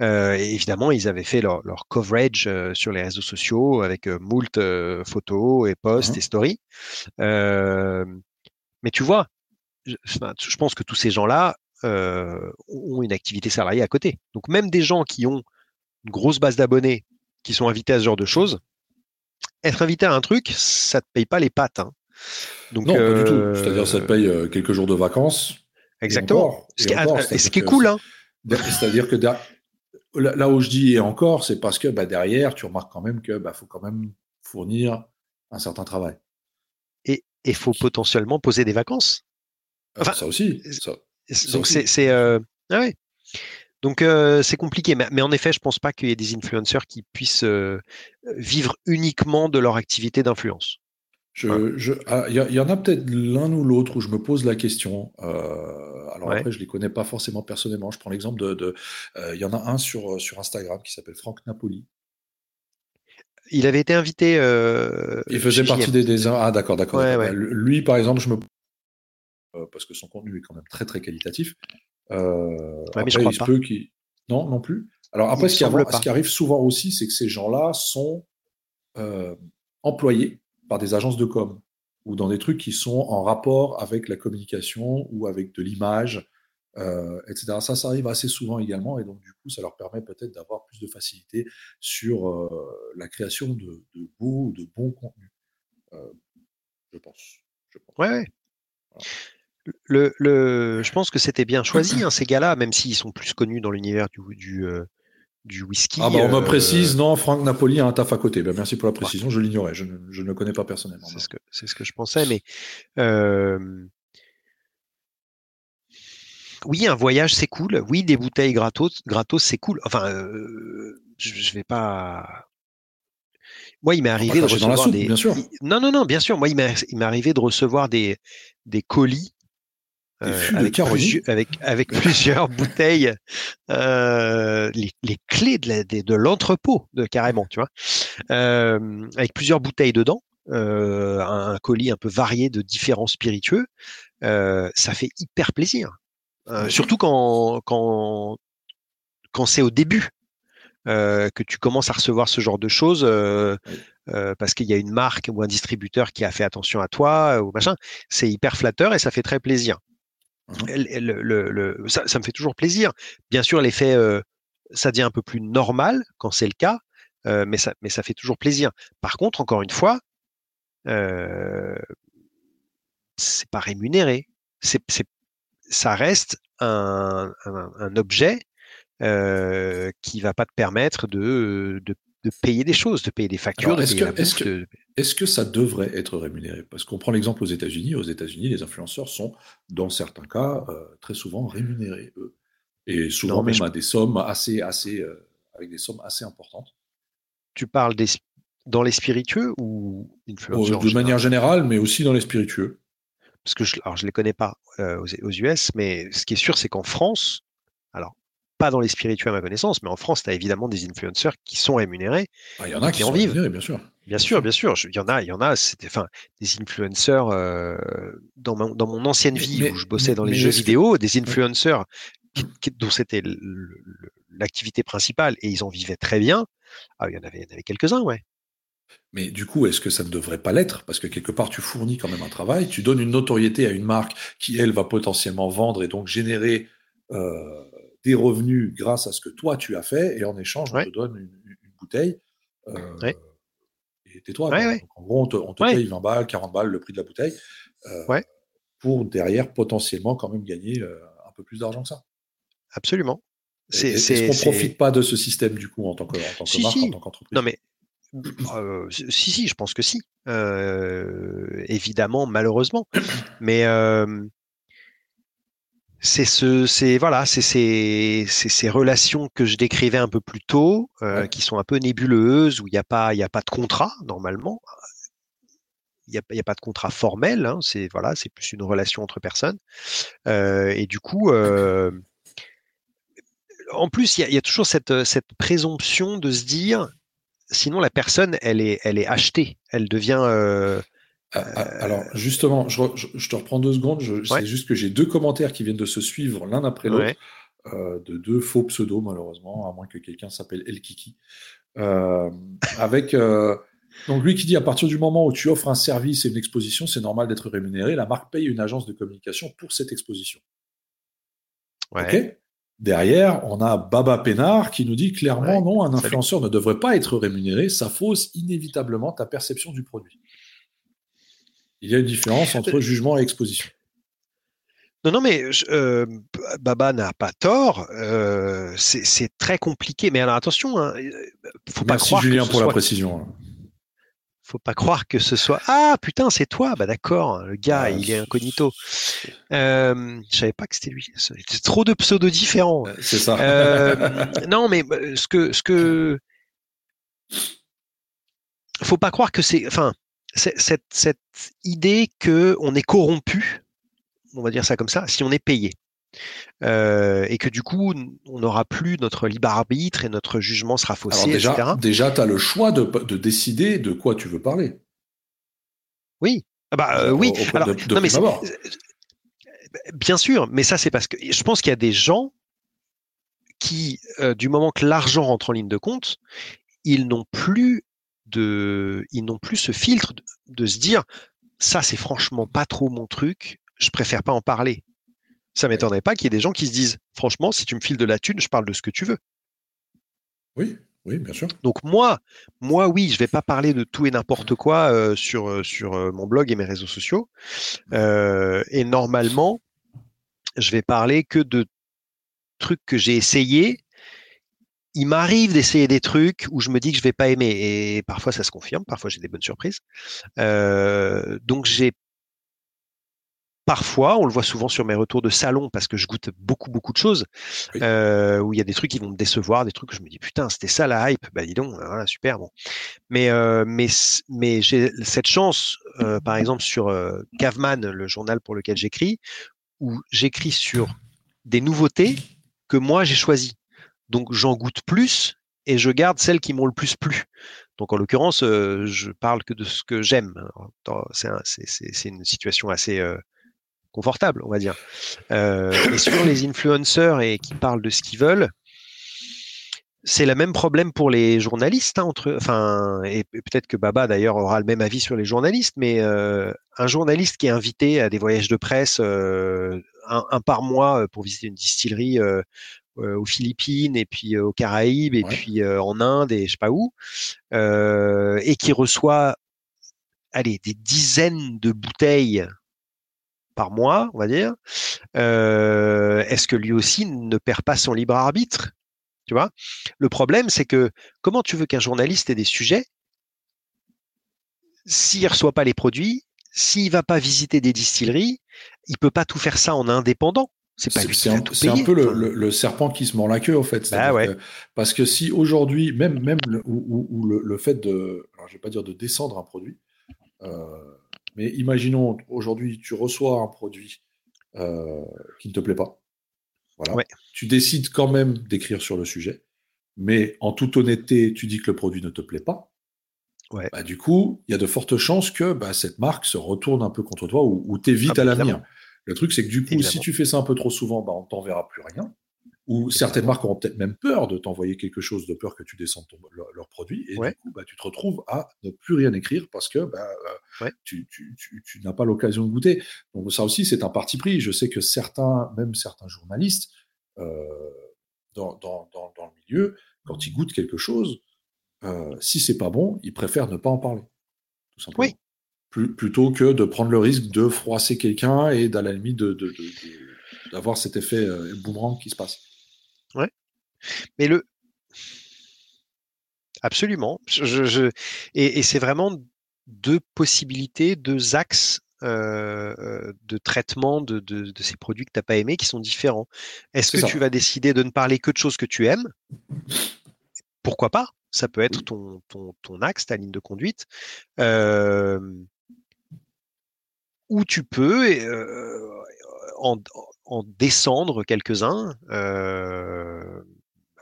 Euh, évidemment, ils avaient fait leur, coverage euh, sur les réseaux sociaux avec euh, moult photos et posts mmh et stories. mais tu vois, je, je, pense que tous ces gens-là ont une activité salariée à côté. Donc même des gens qui ont une grosse base d'abonnés, qui sont invités à ce genre de choses, être invité à un truc, ça te paye pas les pattes. Hein. Donc, non, pas du tout. C'est-à-dire, ça te paye quelques jours de vacances. Exactement. ce, qui, est cool. Hein. C'est-à-dire que là, où je dis et encore, c'est parce que bah, derrière, tu remarques quand même qu'il bah, faut quand même fournir un certain travail. Et il faut potentiellement poser des vacances. Ah, enfin, ça aussi. donc c'est euh, ah Donc euh, c'est compliqué, mais, en effet, je pense pas qu'il y ait des influenceurs qui puissent euh, vivre uniquement de leur activité d'influence. Ah, il y, en a peut-être l'un ou l'autre où je me pose la question. Euh, alors après, je les connais pas forcément personnellement. Je prends l'exemple de, euh, il y en a un sur euh, sur Instagram qui s'appelle Franck Napoli. Il avait été invité. il faisait partie des, des, ah d'accord d'accord. lui par exemple, je me parce que son contenu est quand même très très qualitatif. mais je crois pas. Non non plus. Alors après, ce qui, arrive, ce qui, arrive souvent aussi, c'est que ces gens-là sont employés par des agences de com ou dans des trucs qui sont en rapport avec la communication ou avec de l'image, euh, etc. Ça, ça arrive assez souvent également et donc du coup, ça leur permet peut-être d'avoir plus de facilité sur euh, la création de, beaux, de bons contenus. Euh, je pense. Je Ouais, Le, le, je pense que c'était bien choisi, hein, ces gars-là, même s'ils sont plus connus dans l'univers du, du whisky. Ah bah on me euh, précise, non, Franck Napoli a un taf à côté. Ben, merci pour la précision, je l'ignorais, je, ne le connais pas personnellement. C'est ce, que, ce que je pensais, mais euh, oui, un voyage c'est cool. Oui, des bouteilles gratos, gratos c'est cool. Enfin, euh, je, ne vais pas. Moi, il m'est arrivé de recevoir des. Bien sûr. Non, non, non, bien sûr. Moi, il m'est arrivé de recevoir des, des colis euh, avec, avec, avec, plusieurs bouteilles, euh, les, les, clés de l'entrepôt, de, carrément, tu vois, euh, avec plusieurs bouteilles dedans, euh, un, colis un peu varié de différents spiritueux, euh, ça fait hyper plaisir. surtout quand, quand, quand c'est au début. que tu commences à recevoir ce genre de choses parce qu'il y a une marque ou un distributeur qui a fait attention à toi ou machin, c'est hyper flatteur et ça fait très plaisir. Mmh ça, me fait toujours plaisir. Bien sûr, l'effet, euh, ça devient un peu plus normal quand c'est le cas, euh, mais, ça, fait toujours plaisir. Par contre, encore une fois, euh, c'est pas rémunéré. Ça reste un, objet euh, qui va pas te permettre de de payer des choses, de payer des factures. Est-ce que, est que, ça devrait être rémunéré? Parce qu'on prend l'exemple aux États-Unis. Aux États-Unis, les influenceurs sont, dans certains cas, euh, très souvent rémunérés, eux. Et souvent même à des sommes assez, assez, euh, avec des sommes assez importantes. Tu parles des, dans les spiritueux ou influenceurs De manière générale, mais aussi dans les spiritueux. Parce que je, alors je les connais pas euh, aux, aux, US, mais ce qui est sûr, c'est qu'en France, alors pas dans les spirituels à ma connaissance, mais en France, tu as évidemment des influenceurs qui sont rémunérés. Ah, il y en a qui, en vivent. bien sûr. Bien sûr, bien sûr. Il y en a, il y en a. C'était, enfin, des influenceurs euh, dans, mon, dans mon ancienne vie où je bossais dans les jeux vidéo, des influenceurs dont c'était l'activité principale et ils en vivaient très bien. Ah, il y en avait, avait quelques-uns, ouais. Mais du coup, est-ce que ça ne devrait pas l'être? Parce que quelque part, tu fournis quand même un travail, tu donnes une notoriété à une marque qui, elle, va potentiellement vendre et donc générer euh, des revenus grâce à ce que toi tu as fait, et en échange, on te donne une, bouteille. Euh, et tais-toi. en gros, on te, paye 20 balles, 40 balles le prix de la bouteille, euh, pour derrière potentiellement quand même gagner euh, un peu plus d'argent que ça. Absolument. Est-ce qu'on ne profite pas de ce système du coup en tant que, marque, en tant qu'entreprise Non, mais si, si, je pense que si. évidemment, malheureusement. Mais c'est ce, c'est voilà, c'est ces, ces, relations que je décrivais un peu plus tôt, qui sont un peu nébuleuses, où il n'y a pas, il a pas de contrat normalement. Il n'y a, y a, pas de contrat formel. Hein, c'est voilà, c'est plus une relation entre personnes. et du coup, en plus, il y, a toujours cette, cette présomption de se dire, sinon la personne, elle est, elle est achetée, elle devient. Euh, ah, ah, alors justement, je, te reprends deux secondes. C'est juste que j'ai deux commentaires qui viennent de se suivre l'un après l'autre, euh, de deux faux pseudos malheureusement, à moins que quelqu'un s'appelle El Kiki. Euh, avec donc lui qui dit à partir du moment où tu offres un service et une exposition, c'est normal d'être rémunéré. La marque paye une agence de communication pour cette exposition. Ouais. Derrière, on a Baba Pénard qui nous dit clairement non, un influenceur ne devrait pas être rémunéré, ça fausse inévitablement ta perception du produit. Il y a une différence entre euh, jugement et exposition. Non, non, mais euh, Baba n'a pas tort. Euh, c'est très compliqué. Mais alors attention, hein, faut pas croire Julien pour la précision. Hein faut pas croire que ce soit ah putain c'est toi bah d'accord le gars il est incognito euh, je savais pas que c'était lui c'est trop de pseudos différents c'est ça euh, non mais ce que ce que faut pas croire que c'est enfin cette cette idée que on est corrompu on va dire ça comme ça si on est payé euh, et que du coup, on n'aura plus notre libre arbitre et notre jugement sera faussé, déjà, Déjà, tu as le choix de, de, décider de quoi tu veux parler. Oui. Ah bah, euh, oui. Alors, non, mais bien sûr, mais ça, c'est parce que je pense qu'il y a des gens qui, euh, du moment que l'argent rentre en ligne de compte, ils n'ont plus de, ils n'ont plus ce filtre de, de se dire, ça, c'est franchement pas trop mon truc, je préfère pas en parler ça m'étonnerait pas qu'il y ait des gens qui se disent, franchement, si tu me files de la thune, je parle de ce que tu veux. Oui, oui, bien sûr. Donc moi, moi oui, je vais pas parler de tout et n'importe quoi euh, sur euh, sur euh, mon blog et mes réseaux sociaux. et normalement, je vais parler que de trucs que j'ai essayé. Il m'arrive d'essayer des trucs où je me dis que je vais pas aimer et parfois ça se confirme, parfois j'ai des bonnes surprises. donc j'ai parfois, on le voit souvent sur mes retours de salon parce que je goûte beaucoup beaucoup de choses euh, où il y a des trucs qui vont me décevoir, des trucs que je me dis putain c'était ça la hype, bah dis donc voilà super bon. Mais euh, mais mais j'ai cette chance euh, par exemple sur Caveman, le journal pour lequel j'écris, où j'écris sur des nouveautés que moi j'ai choisies. Donc j'en goûte plus et je garde celles qui m'ont le plus plu. Donc en l'occurrence, je parle que de ce que j'aime. C'est une situation assez confortable, on va dire. Euh, et sur les influenceurs et qui parlent de ce qu'ils veulent, c'est le même problème pour les journalistes. Hein, entre, enfin, et peut-être que Baba d'ailleurs aura le même avis sur les journalistes, mais euh, un journaliste qui est invité à des voyages de presse euh, un, par mois pour visiter une distillerie aux Philippines et puis aux Caraïbes et puis en Inde et je sais pas où, et qui reçoit allez des dizaines de bouteilles par mois, on va dire, euh, est-ce que lui aussi ne perd pas son libre arbitre? Tu vois? Le problème, c'est que comment tu veux qu'un journaliste ait des sujets s'il ne reçoit pas les produits, s'il va pas visiter des distilleries, il peut pas tout faire ça en indépendant. C'est pas C'est un, peu le, serpent qui se mord la queue, en fait. Bah parce que si aujourd'hui, même, même le, ou, le, fait de, alors je vais pas dire de descendre un produit, euh, mais imaginons, aujourd'hui, tu reçois un produit euh, qui ne te plaît pas. Voilà. Tu décides quand même d'écrire sur le sujet, mais en toute honnêteté, tu dis que le produit ne te plaît pas. Ouais. Bah, du coup, il y a de fortes chances que bah, cette marque se retourne un peu contre toi ou, ou t'évite ah, à l'avenir. Le truc, c'est que du coup, si tu fais ça un peu trop souvent, bah, on t'enverra plus rien. Ou certaines marques auront peut-être même peur de t'envoyer quelque chose, de peur que tu descendes leur, produit, et du coup, bah, tu te retrouves à ne plus rien écrire parce que bah, euh, tu, n'as pas l'occasion de goûter. Donc ça aussi, c'est un parti pris. Je sais que certains, même certains journalistes, euh, dans, le milieu, quand ils goûtent quelque chose, euh, si c'est pas bon, ils préfèrent ne pas en parler, tout simplement. Plutôt que de prendre le risque de froisser quelqu'un et d'à la limite d'avoir cet effet boomerang qui se passe. Ouais. Mais le. Absolument. Je, Et, c'est vraiment deux possibilités, deux axes euh, de traitement de, ces produits que tu n'as pas aimés qui sont différents. Est-ce que tu vas décider de ne parler que de choses que tu aimes? Pourquoi pas? Ça peut être ton, ton, axe, ta ligne de conduite. Euh, ou tu peux euh, en, descendre quelques-uns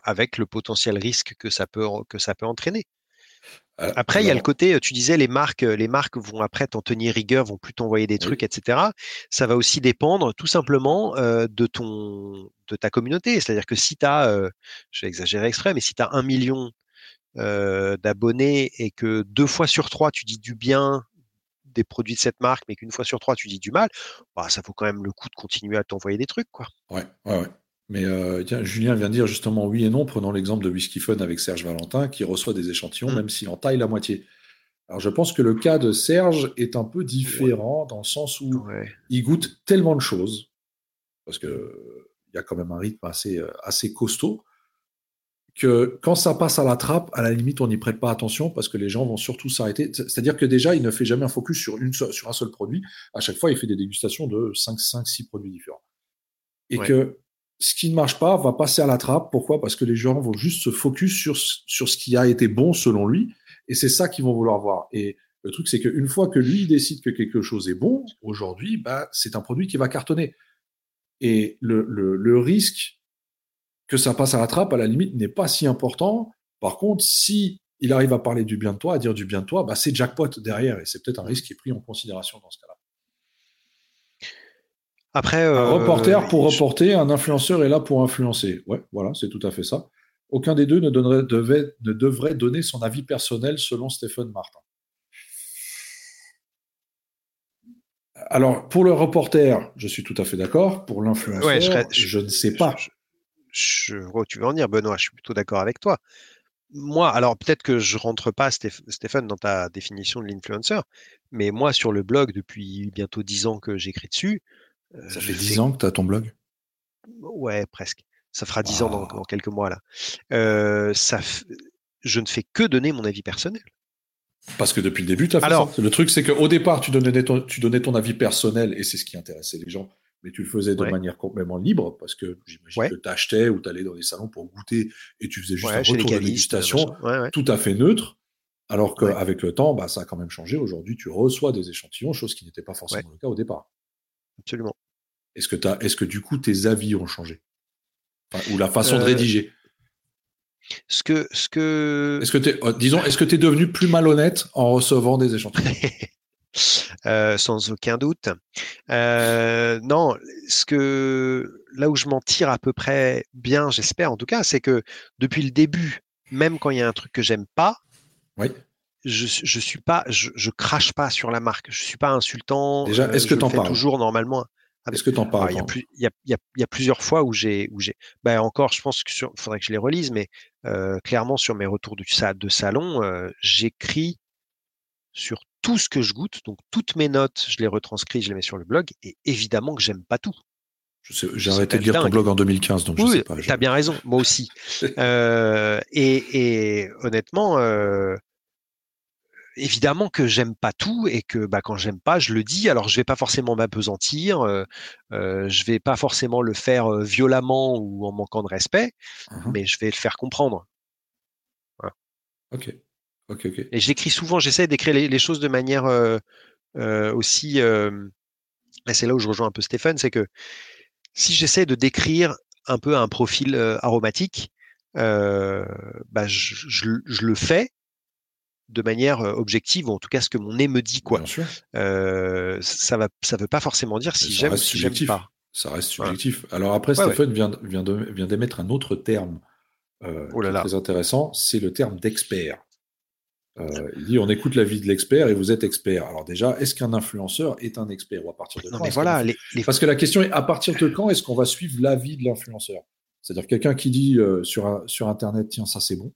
avec le potentiel risque que ça peut, que ça peut entraîner. Euh, après, il y a le côté, tu disais, les marques, les marques vont après t'en tenir rigueur, vont plus t'envoyer des trucs, etc. Ça va aussi dépendre tout simplement euh, de ton, de ta communauté. C'est-à-dire que si tu as, euh, je vais exagérer exprès, mais si tu as un million d'abonnés et que deux fois sur trois tu dis du bien des produits de cette marque, mais qu'une fois sur trois tu dis du mal, bah, ça vaut quand même le coup de continuer à t'envoyer des trucs, quoi. Ouais, ouais, ouais. Mais euh, tiens, Julien vient de dire justement oui et non. Prenons l'exemple de Whisky Fun avec Serge Valentin qui reçoit des échantillons, mmh. même s'il en taille la moitié. Alors je pense que le cas de Serge est un peu différent dans le sens où il goûte tellement de choses, parce qu'il y a quand même un rythme assez, euh, assez costaud, que quand ça passe à la trappe, à la limite, on n'y prête pas attention parce que les gens vont surtout s'arrêter. C'est-à-dire que déjà, il ne fait jamais un focus sur, une sur un seul produit. À chaque fois, il fait des dégustations de 5, 5 6 produits différents. Et que ce qui ne marche pas va passer à la trappe. Pourquoi? Parce que les gens vont juste se focus sur, sur ce qui a été bon selon lui, et c'est ça qu'ils vont vouloir voir. Et le truc, c'est qu'une fois que lui décide que quelque chose est bon, aujourd'hui, bah, c'est un produit qui va cartonner. Et le, le, le, risque que ça passe à la trappe, à la limite, n'est pas si important. Par contre, si il arrive à parler du bien de toi, à dire du bien de toi, bah, c'est jackpot derrière, et c'est peut-être un risque qui est pris en considération dans ce cas-là. Après, un euh, reporter pour reporter, un influenceur est là pour influencer. Ouais, voilà, c'est tout à fait ça. Aucun des deux ne, donnerait, devait, ne devrait donner son avis personnel selon Stéphane Martin. Alors, pour le reporter, je suis tout à fait d'accord. Pour l'influenceur, je, ne sais pas. Je, vois où tu veux en dire, Benoît. Je suis plutôt d'accord avec toi. Moi, alors peut-être que je rentre pas, Stéphane, dans ta définition de l'influenceur, mais moi, sur le blog, depuis bientôt dix ans que j'écris dessus, euh, ça fait 10 ans que tu as ton blog? Ouais, presque. Ça fera 10 ans dans, quelques mois là. Euh, ça Je ne fais que donner mon avis personnel. Parce que depuis le début, tu as fait Alors, ça. Le truc, c'est qu'au départ, tu donnais, ton, tu donnais ton avis personnel et c'est ce qui intéressait les gens, mais tu le faisais de manière complètement libre parce que j'imagine que tu achetais ou tu allais dans des salons pour goûter et tu faisais juste un retour de dégustation tout à fait neutre. Alors qu'avec le temps, bah, ça a quand même changé. Aujourd'hui, tu reçois des échantillons, chose qui n'était pas forcément le cas au départ. Absolument. Est-ce que, est que du coup tes avis ont changé? Ou la façon de euh, rédiger? ce que, ce que... Est-ce que oh, disons, est-ce que tu es devenu plus malhonnête en recevant des échantillons? euh, Sans aucun doute. Euh, non, ce que là où je m'en tire à peu près bien, j'espère en tout cas, c'est que depuis le début, même quand il y a un truc que j'aime pas, oui je, je suis pas, je, je, crache pas sur la marque. Je suis pas insultant. Déjà, euh, est-ce que tu en parles? Toujours normalement. Est-ce que tu en parles Il y, y, y, a plusieurs fois où j'ai, où j'ai, ben encore, je pense qu'il faudrait que je les relise, mais euh, clairement sur mes retours du, de salon, euh, j'écris sur tout ce que je goûte, donc toutes mes notes, je les retranscris, je les mets sur le blog, et évidemment que j'aime pas tout. J'ai arrêté de lire ton blog en 2015, donc oui, je sais pas. Tu as bien raison, moi aussi. euh, et, et, honnêtement, euh, évidemment que j'aime pas tout et que bah, quand j'aime pas, je le dis. Alors je vais pas forcément m'apesantir, euh, euh, je vais pas forcément le faire euh, violemment ou en manquant de respect, mmh mais je vais le faire comprendre. Ok. Ok, ok. Et j'écris souvent, j'essaie d'écrire les, choses de manière euh, aussi. et c'est là où je rejoins un peu Stéphane, c'est que si j'essaie de décrire un peu un profil aromatique, bah, je, je, le fais, de manière objective, ou en tout cas ce que mon nez me dit. Quoi. Euh, ça va, ça veut pas forcément dire si j'aime ou si j'aime pas. Ça reste subjectif. Alors après, Stéphane vient, vient, de, vient d'émettre un autre terme euh, oh très intéressant, c'est le terme d'expert. Euh, il dit on écoute l'avis de l'expert et vous êtes expert. Alors déjà, est-ce qu'un influenceur est un expert ou à partir de quand voilà, Parce que la question est à partir de quand est-ce qu'on va suivre l'avis de l'influenceur? C'est-à-dire quelqu'un qui dit sur, sur Internet tiens ça c'est bon.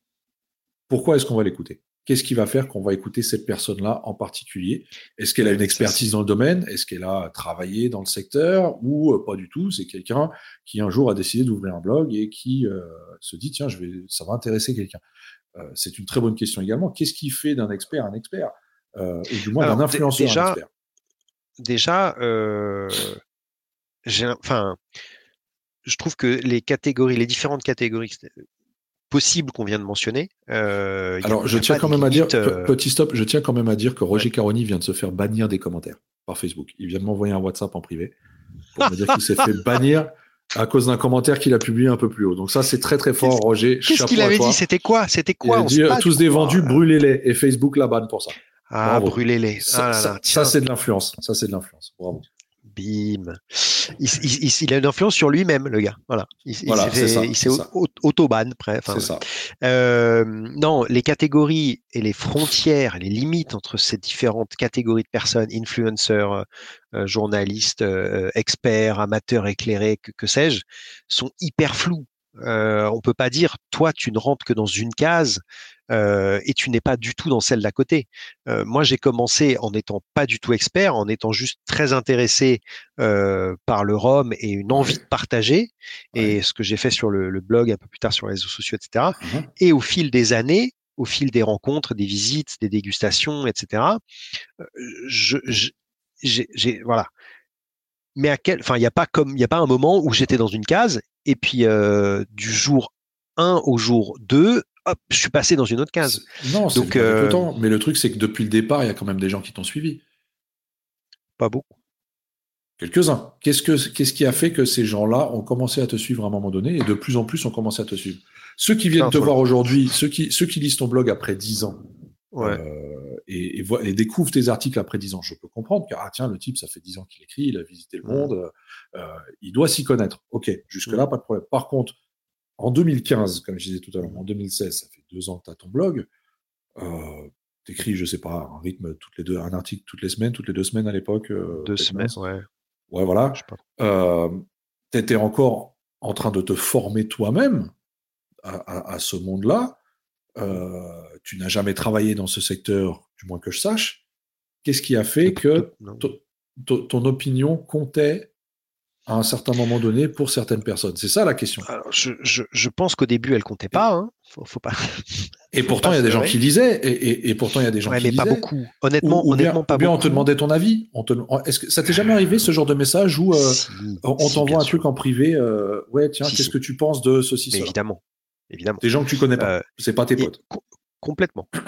Pourquoi est-ce qu'on va l'écouter? Qu'est-ce qui va faire qu'on va écouter cette personne-là en particulier? Est-ce qu'elle a une expertise dans le domaine? Est-ce qu'elle a travaillé dans le secteur Ou euh, pas du tout? C'est quelqu'un qui un jour a décidé d'ouvrir un blog et qui euh, se dit tiens, je vais, ça va intéresser quelqu'un. C'est une très bonne question également. Qu'est-ce qui fait d'un expert un expert? Ou du moins d'un influenceur déjà, un expert? Déjà, enfin, je trouve que les catégories, les différentes catégories possibles qu'on vient de mentionner. Euh, Alors, je tiens quand même à dire, euh, petit stop, je tiens quand même à dire que Roger Caroni vient de se faire bannir des commentaires par Facebook. Il vient de m'envoyer un WhatsApp en privé pour me dire qu'il s'est fait bannir à cause d'un commentaire qu'il a publié un peu plus haut. Donc ça, c'est très très fort, Roger. Qu'est-ce qu'il avait dit? C'était quoi? C'était quoi Il a dit, tous des vendus, brûlez-les. Et Facebook la banne pour ça. Ah, brûlez-les. Ça, ah ça c'est de l'influence. Ça, c'est de l'influence. Bravo. Bim. Il, a une influence sur lui-même, le gars. Voilà. Il, s'est autoban, ça. Euh, non, les catégories et les frontières, les limites entre ces différentes catégories de personnes, influenceurs, euh, journalistes, euh, experts, amateurs éclairés, que, que sais-je, sont hyper floues. Euh, on peut pas dire toi tu ne rentres que dans une case euh, et tu n'es pas du tout dans celle d'à côté. Euh, moi j'ai commencé en n'étant pas du tout expert, en étant juste très intéressé par le rhum et une envie de partager et ce que j'ai fait sur le, blog un peu plus tard sur les réseaux sociaux, etc. Mmh et au fil des années, au fil des rencontres, des visites, des dégustations, etc. Je, j'ai voilà mais à quel, enfin, il n'y a pas comme, il n'y a pas un moment où j'étais dans une case et puis euh, du jour 1 au jour 2, hop, je suis passé dans une autre case. Non, c'est Donc, euh... temps. Mais le truc, c'est que depuis le départ, il y a quand même des gens qui t'ont suivi. Pas beaucoup. Quelques-uns. Qu'est-ce, que, qu'est-ce qui a fait que ces gens-là ont commencé à te suivre à un moment donné et de plus en plus ont commencé à te suivre? Ceux qui viennent te voir aujourd'hui, ceux qui, ceux qui lisent ton blog après 10 ans, ouais. euh, et, et, découvre tes articles après 10 ans. Je peux comprendre car ah tiens le type ça fait 10 ans qu'il écrit, il a visité le mmh. monde, euh, il doit s'y connaître. Ok, jusque là mmh. pas de problème. Par contre, en 2015, comme je disais tout à l'heure, en 2016, ça fait deux ans que tu as ton blog. Euh, T'écris, je sais pas, un rythme toutes les deux, un article toutes les semaines, toutes les deux semaines à l'époque. Euh, deux semaines, ouais. Ouais, voilà. Euh, tu étais encore en train de te former toi-même à, à, à, ce monde-là. Euh, tu n'as jamais travaillé dans ce secteur, du moins que je sache. Qu'est-ce qui a fait que ton opinion comptait à un certain moment donné pour certaines personnes? C'est ça la question. je, pense qu'au début, elle comptait pas. Hein. Faut, pas. Et pourtant, il y a des gens qui lisaient. Et, pourtant, il y a des gens qui mais pas beaucoup. Honnêtement, honnêtement, pas bien on te demandait ton avis. Est-ce que ça t'est jamais arrivé ce genre de message où euh, on t'envoie un truc en privé euh, Ouais, tiens, qu'est-ce que tu penses de ceci, cela? Évidemment, évidemment. Des gens que tu connais pas. Euh, c'est pas tes potes. Complètement.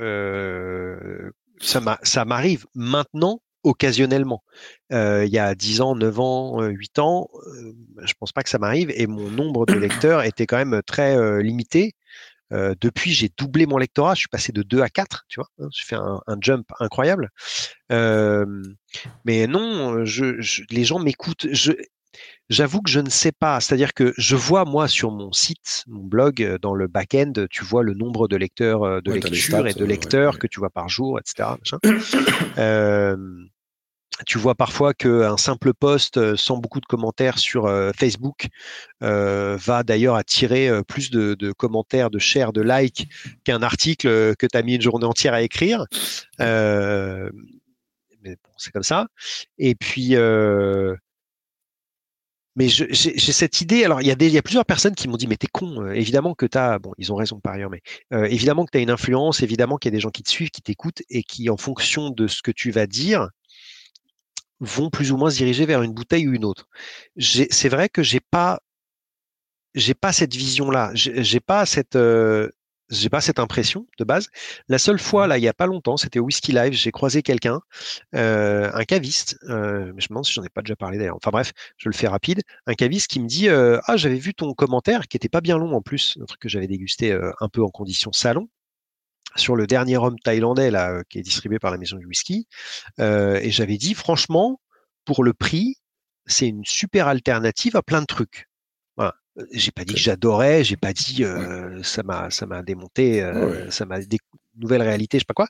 Euh, ça m'arrive maintenant occasionnellement. Euh, il y a 10 ans, 9 ans, 8 ans, euh, je pense pas que ça m'arrive et mon nombre de lecteurs était quand même très euh, limité. Depuis, j'ai doublé mon lectorat, je suis passé de 2 à 4, tu vois, hein, j'ai fait un, un, jump incroyable. mais non, je, je les gens m'écoutent. J'avoue que je ne sais pas. C'est-à-dire que je vois, moi, sur mon site, mon blog, euh, dans le back-end, tu vois le nombre de lecteurs, euh, de lectures et de euh, lecteurs que tu vois par jour, etc. euh, tu vois parfois qu'un simple post sans beaucoup de commentaires sur Facebook va d'ailleurs attirer plus de, de, commentaires, de shares, de likes qu'un article que tu as mis une journée entière à écrire. mais bon, c'est comme ça. Et puis, mais j'ai cette idée. Alors, il y, a plusieurs personnes qui m'ont dit, mais t'es con. Euh, évidemment que t'as, bon, ils ont raison par ailleurs, mais euh, évidemment que t'as une influence, évidemment qu'il y a des gens qui te suivent, qui t'écoutent et qui, en fonction de ce que tu vas dire, vont plus ou moins se diriger vers une bouteille ou une autre. C'est vrai que j'ai pas, j'ai pas cette vision-là. J'ai pas cette, euh, j'ai pas cette impression de base. La seule fois, mmh. là, il y a pas longtemps, c'était au Whisky Live, j'ai croisé quelqu'un, euh, un caviste, euh, je me demande si j'en ai pas déjà parlé d'ailleurs. Enfin bref, je le fais rapide. Un caviste qui me dit euh, Ah, j'avais vu ton commentaire, qui était pas bien long en plus, un truc que j'avais dégusté euh, un peu en condition salon, sur le dernier rhum thaïlandais, là, euh, qui est distribué par la maison du whisky. et j'avais dit, franchement, pour le prix, c'est une super alternative à plein de trucs. J'ai pas dit que j'adorais, j'ai pas dit euh, ça m'a ça m'a démonté, euh, ça m'a des nouvelles réalités, je sais pas quoi.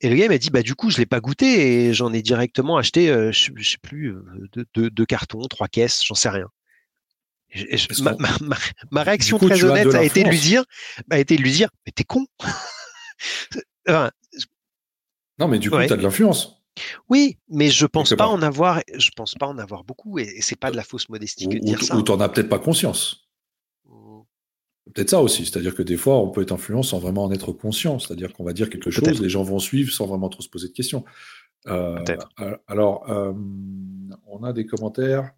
Et le gars m'a dit bah du coup je l'ai pas goûté et j'en ai directement acheté, euh, je, sais plus, deux, deux, cartons, trois caisses, j'en sais rien. ma, ma, ma, réaction très honnête a été de lui dire, a été de lui dire mais t'es con. enfin, non mais du coup tu t'as de l'influence. Oui, mais je pense pas en avoir. Je pense pas en avoir beaucoup, et, c'est pas de la fausse modestie que de dire ça. Ou t'en as peut-être pas conscience. Peut-être ça aussi, c'est-à-dire que des fois, on peut être influent sans vraiment en être conscient, c'est-à-dire qu'on va dire quelque chose, les gens vont suivre sans vraiment trop se poser de questions. Euh, alors, euh, on a des commentaires.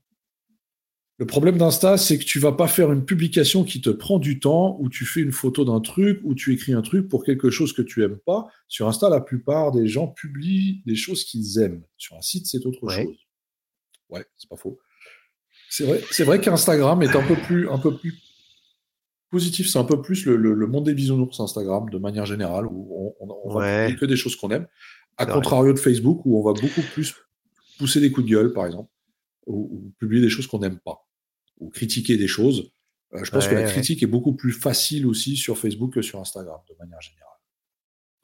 Le problème d'Insta, c'est que tu vas pas faire une publication qui te prend du temps, où tu fais une photo d'un truc, où tu écris un truc pour quelque chose que tu aimes pas. Sur Insta, la plupart des gens publient des choses qu'ils aiment. Sur un site, c'est autre chose. Ouais, c'est pas faux. C'est vrai, c'est vrai qu'Instagram est un peu plus, un peu plus positif. C'est un peu plus le, monde des bisounours Instagram, de manière générale, où on, va que des choses qu'on aime. À contrario de Facebook, où on va beaucoup plus pousser des coups de gueule, par exemple, ou, publier des choses qu'on n'aime pas, ou critiquer des choses. Euh, je pense que la critique est beaucoup plus facile aussi sur Facebook que sur Instagram, de manière générale.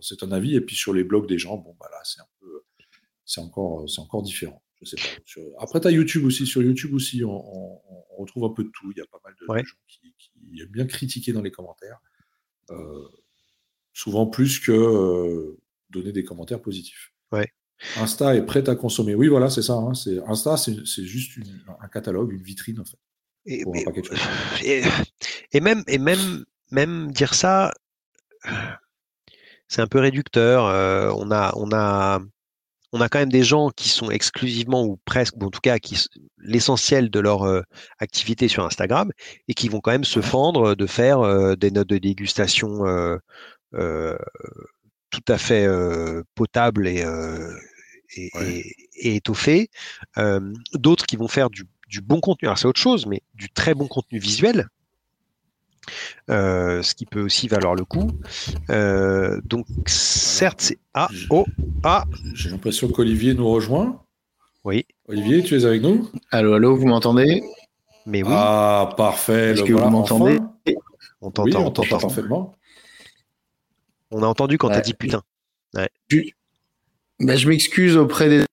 C'est un avis. Et puis sur les blogs des gens, bon, bah là, c'est un peu, c'est encore, c'est encore différent. Après, tu as YouTube aussi. Sur YouTube aussi, on, retrouve un peu de tout. Il y a pas mal de, gens qui, aiment bien critiquer dans les commentaires. Euh, souvent plus que euh, donner des commentaires positifs. Ouais. Insta est prêt à consommer. Oui, voilà, c'est ça. Hein. Insta, c'est juste un catalogue, une vitrine, en fait. Et, et, même, et même, même dire ça, c'est un peu réducteur. Euh, on a, on a, on a quand même des gens qui sont exclusivement ou presque, ou en tout cas, qui l'essentiel de leur euh, activité sur Instagram et qui vont quand même se fendre de faire euh, des notes de dégustation tout à fait potables et, et, étoffées. D'autres qui vont faire du, du bon contenu, alors c'est autre chose, mais du très bon contenu visuel euh, ce qui peut aussi valoir le coup. Euh, donc, certes, c'est. Ah, oh, ah J'ai l'impression qu'Olivier nous rejoint. Oui. Olivier, tu es avec nous? Allô, allô, vous m'entendez? Mais oui. Ah, parfait. Est-ce que vous m'entendez? On t'entend, on t'entend parfaitement. On a entendu quand tu t'as dit putain. Je m'excuse auprès des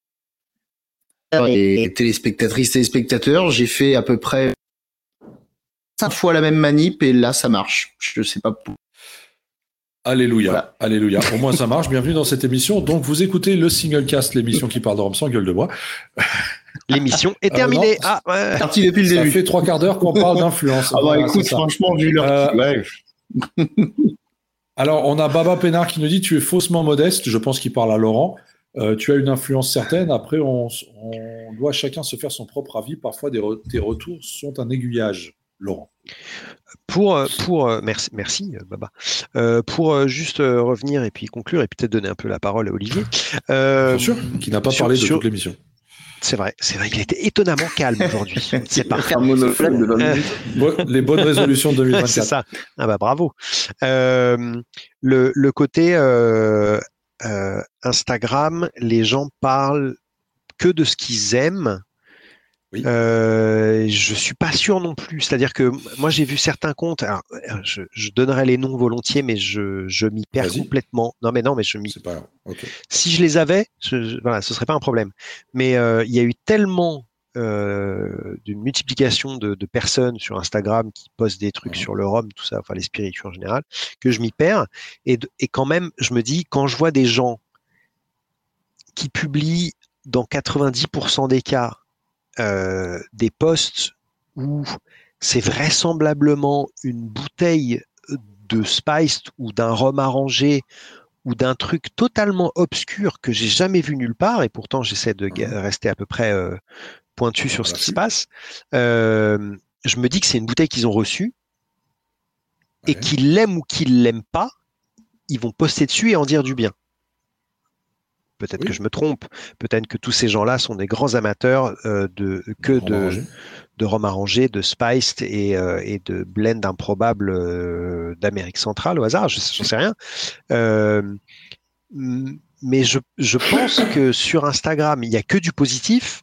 téléspectatrices, téléspectateurs. J'ai fait à peu près fois la même manip et là ça marche. Je sais pas. Alléluia, alléluia. Au moins ça marche. Bienvenue dans cette émission. Donc vous écoutez le single cast, l'émission qui parle de Rome sans gueule de bois. L'émission est terminée. ah, ouais. Parti depuis le ça début. fait trois quarts d'heure qu'on parle d'influence. Ah bah écoute, franchement, vu leur. Euh... Alors on a Baba Pénard qui nous dit tu es faussement modeste. Je pense qu'il parle à Laurent. Euh, tu as une influence certaine. Après, on, on, doit chacun se faire son propre avis. Parfois, des tes retours sont un aiguillage. Laurent. Pour, euh, pour euh, merci, merci euh, Baba. pour juste revenir et puis conclure et peut-être donner un peu la parole à Olivier. Bien sûr, qui n'a pas parlé de toute l'émission. C'est vrai, c'est vrai qu'il était étonnamment calme aujourd'hui. C'est parfait. Les bonnes résolutions de 2024. c'est ça. Ah bah bravo. le, le côté Instagram, les gens parlent que de ce qu'ils aiment oui. Euh, je suis pas sûr non plus. C'est-à-dire que moi j'ai vu certains comptes. Alors, euh, je, je, donnerai les noms volontiers, mais je, je m'y perds complètement. Non, mais non, mais je m'y. Pas... Okay. Si je les avais, je, voilà, ce serait pas un problème. Mais euh, il y a eu tellement euh, d'une multiplication de, de, personnes sur Instagram qui postent des trucs sur le rhum, tout ça, enfin les spirituels en général, que je m'y perds. Et, et quand même, je me dis quand je vois des gens qui publient dans 90% des cas euh, des postes où c'est vraisemblablement une bouteille de Spice ou d'un rhum arrangé ou d'un truc totalement obscur que j'ai jamais vu nulle part et pourtant j'essaie de rester à peu près euh, pointu sur ce qui se passe. Euh, je me dis que c'est une bouteille qu'ils ont reçue et qu'ils l'aiment ou qu'ils l'aiment pas, ils vont poster dessus et en dire du bien. Peut-être que je me trompe. Peut-être que tous ces gens-là sont des grands amateurs euh, de que de, de rhum arrangé, de spiced et, euh, et de blend improbable d'Amérique centrale au hasard. Je ne sais rien. mais je, je pense que sur Instagram, il n'y a que du positif,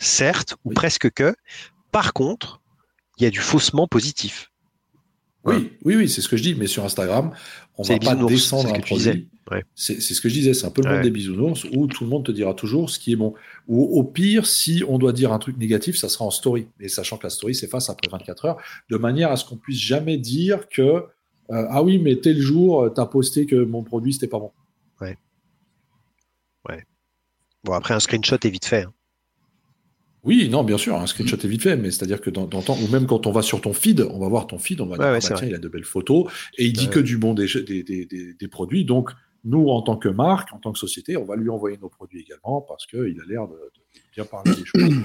certes, ou presque que. Par contre, il y a du faussement positif. Oui, oui, oui, c'est ce que je dis. Mais sur Instagram, on va pas descendre un produit. C'est ce que je disais, c'est un peu le monde des bisounours où tout le monde te dira toujours ce qui est bon. Ou au pire, si on doit dire un truc négatif, ça sera en story. Mais sachant que la story s'efface après 24 heures, de manière à ce qu'on puisse jamais dire que euh, ah oui, mais tel jour, euh, tu as posté que mon produit c'était pas bon. Ouais. Ouais. Bon, après, un screenshot est vite fait. Hein. Oui, non, bien sûr, un screenshot est vite fait, mais c'est-à-dire que dans, dans temps, ou même quand on va sur ton feed, on va voir ton feed, on va Ouais, dire, ouais, ah bah, tiens, il a de belles photos, et il dit Ouais. que du bon des, des, des, des- des produits. Donc, nous, en tant que marque, en tant que société, on va lui envoyer nos produits également, parce qu'il a l'air de, de bien parler des choses.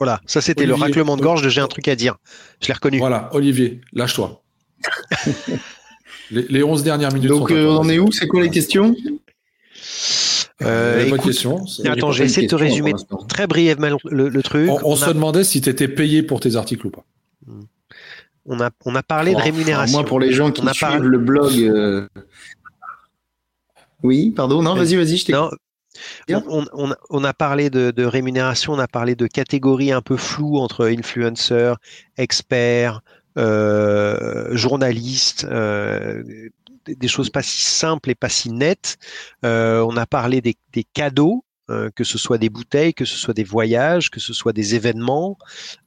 Voilà, ça c'était le Olivier. raclement de gorge de j'ai un truc à dire. Je l'ai reconnu. Voilà, Olivier, lâche-toi. les, les 11 dernières minutes Donc, sont euh, on en est où? C'est quoi les questions? Euh, écoute, question. Attends, J'ai je vais pas essayer de te résumer très brièvement le, le truc. On, on On se a, demandait si tu étais payé pour tes articles ou pas. on a, on a parlé de Enfin, rémunération. Moi, pour les gens qui On a suivent parlé- le blog. euh, Oui, pardon, non, vas-y, vas-y, je t'écoute. On- on a parlé de, de rémunération, on a parlé de catégories un peu floues entre influenceurs, experts, euh, journalistes, euh, des, choses pas si simples et pas si nettes. Euh, on a parlé des, des cadeaux. euh, que ce soit des bouteilles, que ce soit des voyages, que ce soit des événements,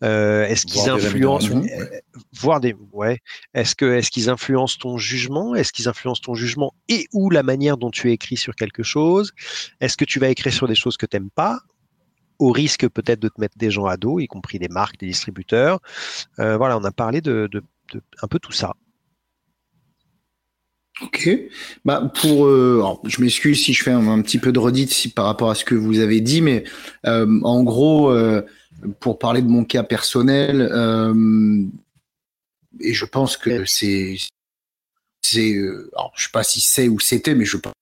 euh, est-ce qu'ils influencent. Mhm. voir des ouais est-ce que est-ce qu'ils influencent ton jugement? Est-ce qu'ils influencent ton jugement et ou la manière dont tu écris sur quelque chose? Est-ce que tu vas écrire sur des choses que t'aimes pas? Au risque peut-être de te mettre des gens à dos y compris des marques des distributeurs voilà on a parlé de, de, de un peu tout ça Ok. Bah pour, euh, alors, je m'excuse si je fais un, un petit peu de redite si, par rapport à ce que vous avez dit, mais euh, en gros, euh, pour parler de mon cas personnel, euh, et je pense que c'est, c'est, euh, alors je sais pas si c'est ou c'était, mais je pense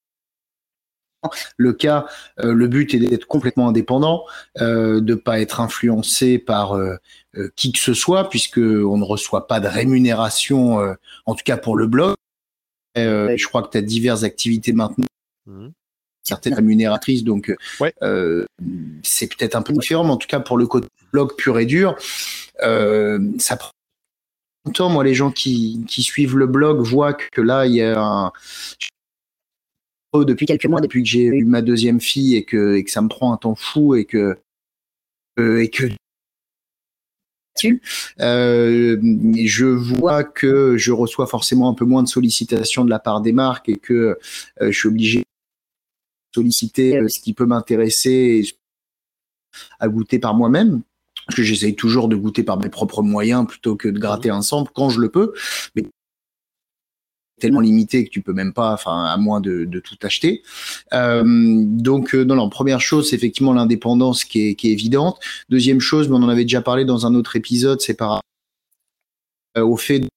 le cas, euh, le but est d'être complètement indépendant, euh, de pas être influencé par euh, euh, qui que ce soit, puisque on ne reçoit pas de rémunération, euh, en tout cas pour le blog. Euh, je crois que tu as diverses activités maintenant, Mhm. certaines rémunératrices, donc euh, Ouais. euh, c'est peut-être un peu différent, mais en tout cas pour le côté blog pur et dur, euh, ça prend longtemps. Moi, les gens qui, qui suivent le blog voient que là, il y a un depuis quelques mois, depuis que j'ai eu ma deuxième fille et que, et que ça me prend un temps fou et que euh, et que euh, je vois que je reçois forcément un peu moins de sollicitations de la part des marques et que euh, je suis obligé de solliciter euh, ce qui peut m'intéresser à goûter par moi-même. Parce que j'essaye toujours de goûter par mes propres moyens plutôt que de gratter un sample quand je le peux. Mais tellement limité que tu peux même pas, enfin, à moins de, de tout acheter. Euh, donc, euh, non, non, première chose, c'est effectivement l'indépendance qui est, qui est évidente. Deuxième chose, mais on en avait déjà parlé dans un autre épisode, c'est par euh, au fait de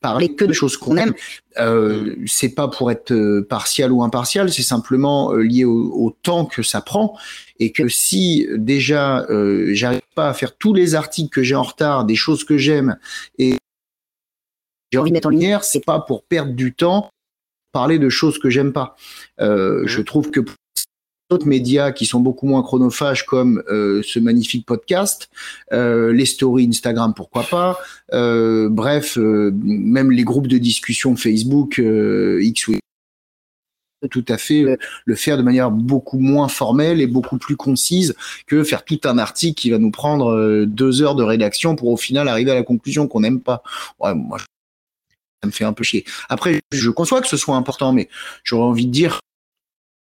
parler que de choses qu'on aime. Euh, c'est pas pour être euh, partial ou impartial, c'est simplement euh, lié au, au temps que ça prend et que si déjà euh, j'arrive pas à faire tous les articles que j'ai en retard, des choses que j'aime et j'ai envie de mettre en lumière, c'est pas pour perdre du temps, parler de choses que j'aime pas. Euh, Mhm. Je trouve que pour d'autres médias qui sont beaucoup moins chronophages comme euh, ce magnifique podcast, euh, les stories Instagram pourquoi pas, bref, même les groupes de discussion Facebook X ou Y, tout à fait le faire de manière beaucoup moins formelle et beaucoup plus concise que faire tout un article qui va nous prendre deux heures de rédaction pour au final arriver à la conclusion qu'on n'aime pas. Ouais, moi, ça me fait un peu chier. Après, je conçois que ce soit important, mais j'aurais envie de dire,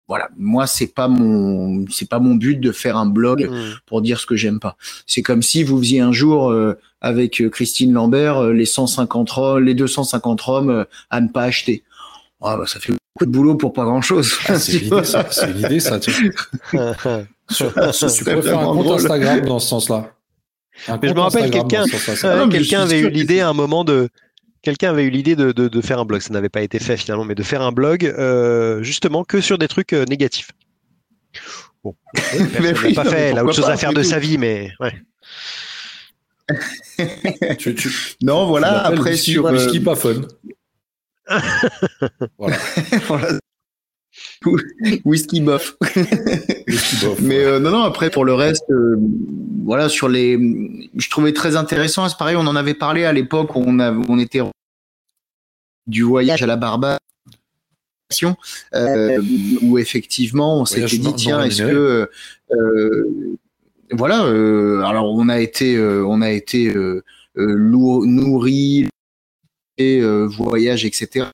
voilà, moi c'est pas mon, c'est pas mon but de faire un blog Mhm. pour dire ce que j'aime pas. C'est comme si vous faisiez un jour euh, avec euh, Christine Lambert euh, les 150 roms, les 250 roms euh, à ne pas acheter. Ah, bah, ça fait beaucoup de boulot pour pas grand chose. Ah, c'est l'idée, ça. C'est l'idée, ça. Tu, sur- tu faire un compte drôle. Instagram dans ce sens-là. Mais je me rappelle quelqu'un- quelqu'un avait eu l'idée à un moment de quelqu'un avait eu l'idée de, de, de faire un blog ça n'avait pas été fait finalement mais de faire un blog euh, justement que sur des trucs euh, négatifs bon Mais oui, pas non, fait mais elle a autre chose pas, à faire de tout. sa vie mais ouais Tu, tu, Non, tu voilà. Après sur euh, pas fun. voilà. voilà. Whisky bof. Mais euh, non, non, après pour le reste, euh, voilà, sur les, je trouvais très intéressant. C'est pareil, on en avait parlé à l'époque où on, a, on était du voyage à la Barbade, euh, où effectivement on s'était dit tiens, est-ce que voilà, alors on a été, on a été nourri et voyage, etc.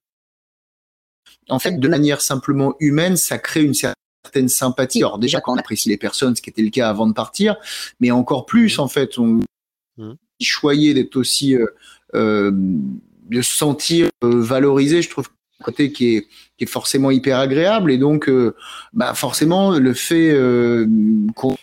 En fait, de manière simplement humaine, ça crée une certaine sympathie. Alors déjà quand on apprécie les personnes, ce qui était le cas avant de partir, mais encore plus en fait, on mmh. choyait d'être aussi euh, euh, de se sentir euh, valorisé. Je trouve un côté qui est qui est forcément hyper agréable et donc bah forcément le fait qu'on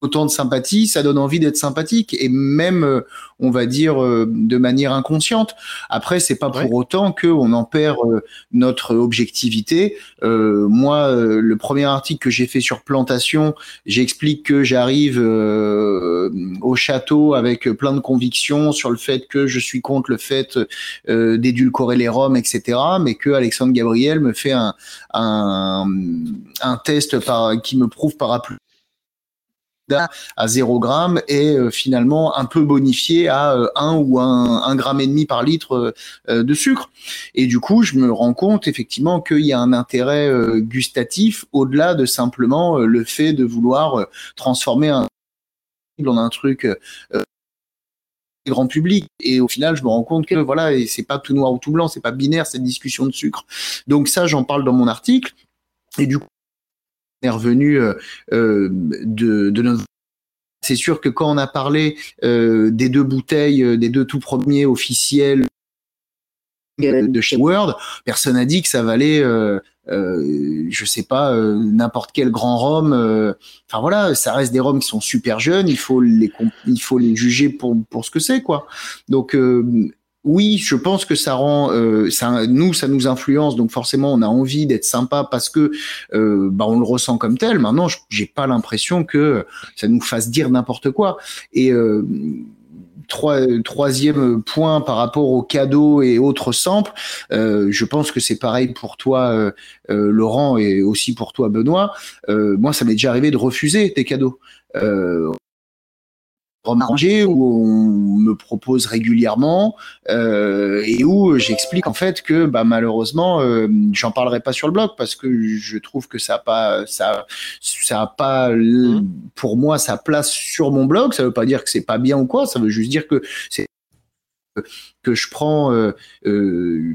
autant de sympathie, ça donne envie d'être sympathique et même, euh, on va dire, euh, de manière inconsciente. Après, c'est pas pour autant que on en perd euh, notre objectivité. moi, le premier article que j'ai fait sur plantation, j'explique que j'arrive au château avec plein de convictions sur le fait que je suis contre le fait d'édulcorer les roms, etc. Mais que Alexandre Gabriel me fait un, un, un test par, qui me prouve par à 0 gramme et euh, finalement un peu bonifié à 1 euh, ou 1, 1 gramme et demi par litre euh, de sucre. Et du coup, je me rends compte effectivement qu'il y a un intérêt gustatif au-delà de simplement le fait de vouloir transformer un en un truc grand public. Et au final je me rends compte que voilà et c'est pas tout noir ou tout blanc c'est pas binaire cette discussion de sucre. Donc ça j'en parle dans mon article. Et du coup euh, euh, c'est sûr que quand on a parlé euh, des deux bouteilles, des deux tout premiers officiels de chez Word, personne n'a dit que ça valait, euh, euh, je sais pas, n'importe quel grand rhum. Enfin voilà, ça reste des rhums qui sont super jeunes. Il faut les, il faut les juger pour pour ce que c'est quoi. Donc oui, je pense que ça rend, euh, nous, ça nous influence, donc forcément, on a envie d'être sympa parce que, euh, bah, on le ressent comme tel. Maintenant, j'ai pas l'impression que ça nous fasse dire n'importe quoi. Et euh, troisième point par rapport aux cadeaux et autres samples, je pense que c'est pareil pour toi, Laurent, et aussi pour toi, Benoît. moi, ça m'est déjà arrivé de refuser des cadeaux arrangé où on me propose régulièrement euh, et où j'explique en fait que bah, malheureusement euh, j'en parlerai pas sur le blog parce que je trouve que ça a pas ça ça a pas mmh. pour moi sa place sur mon blog ça veut pas dire que c'est pas bien ou quoi ça veut juste dire que c'est que je prends euh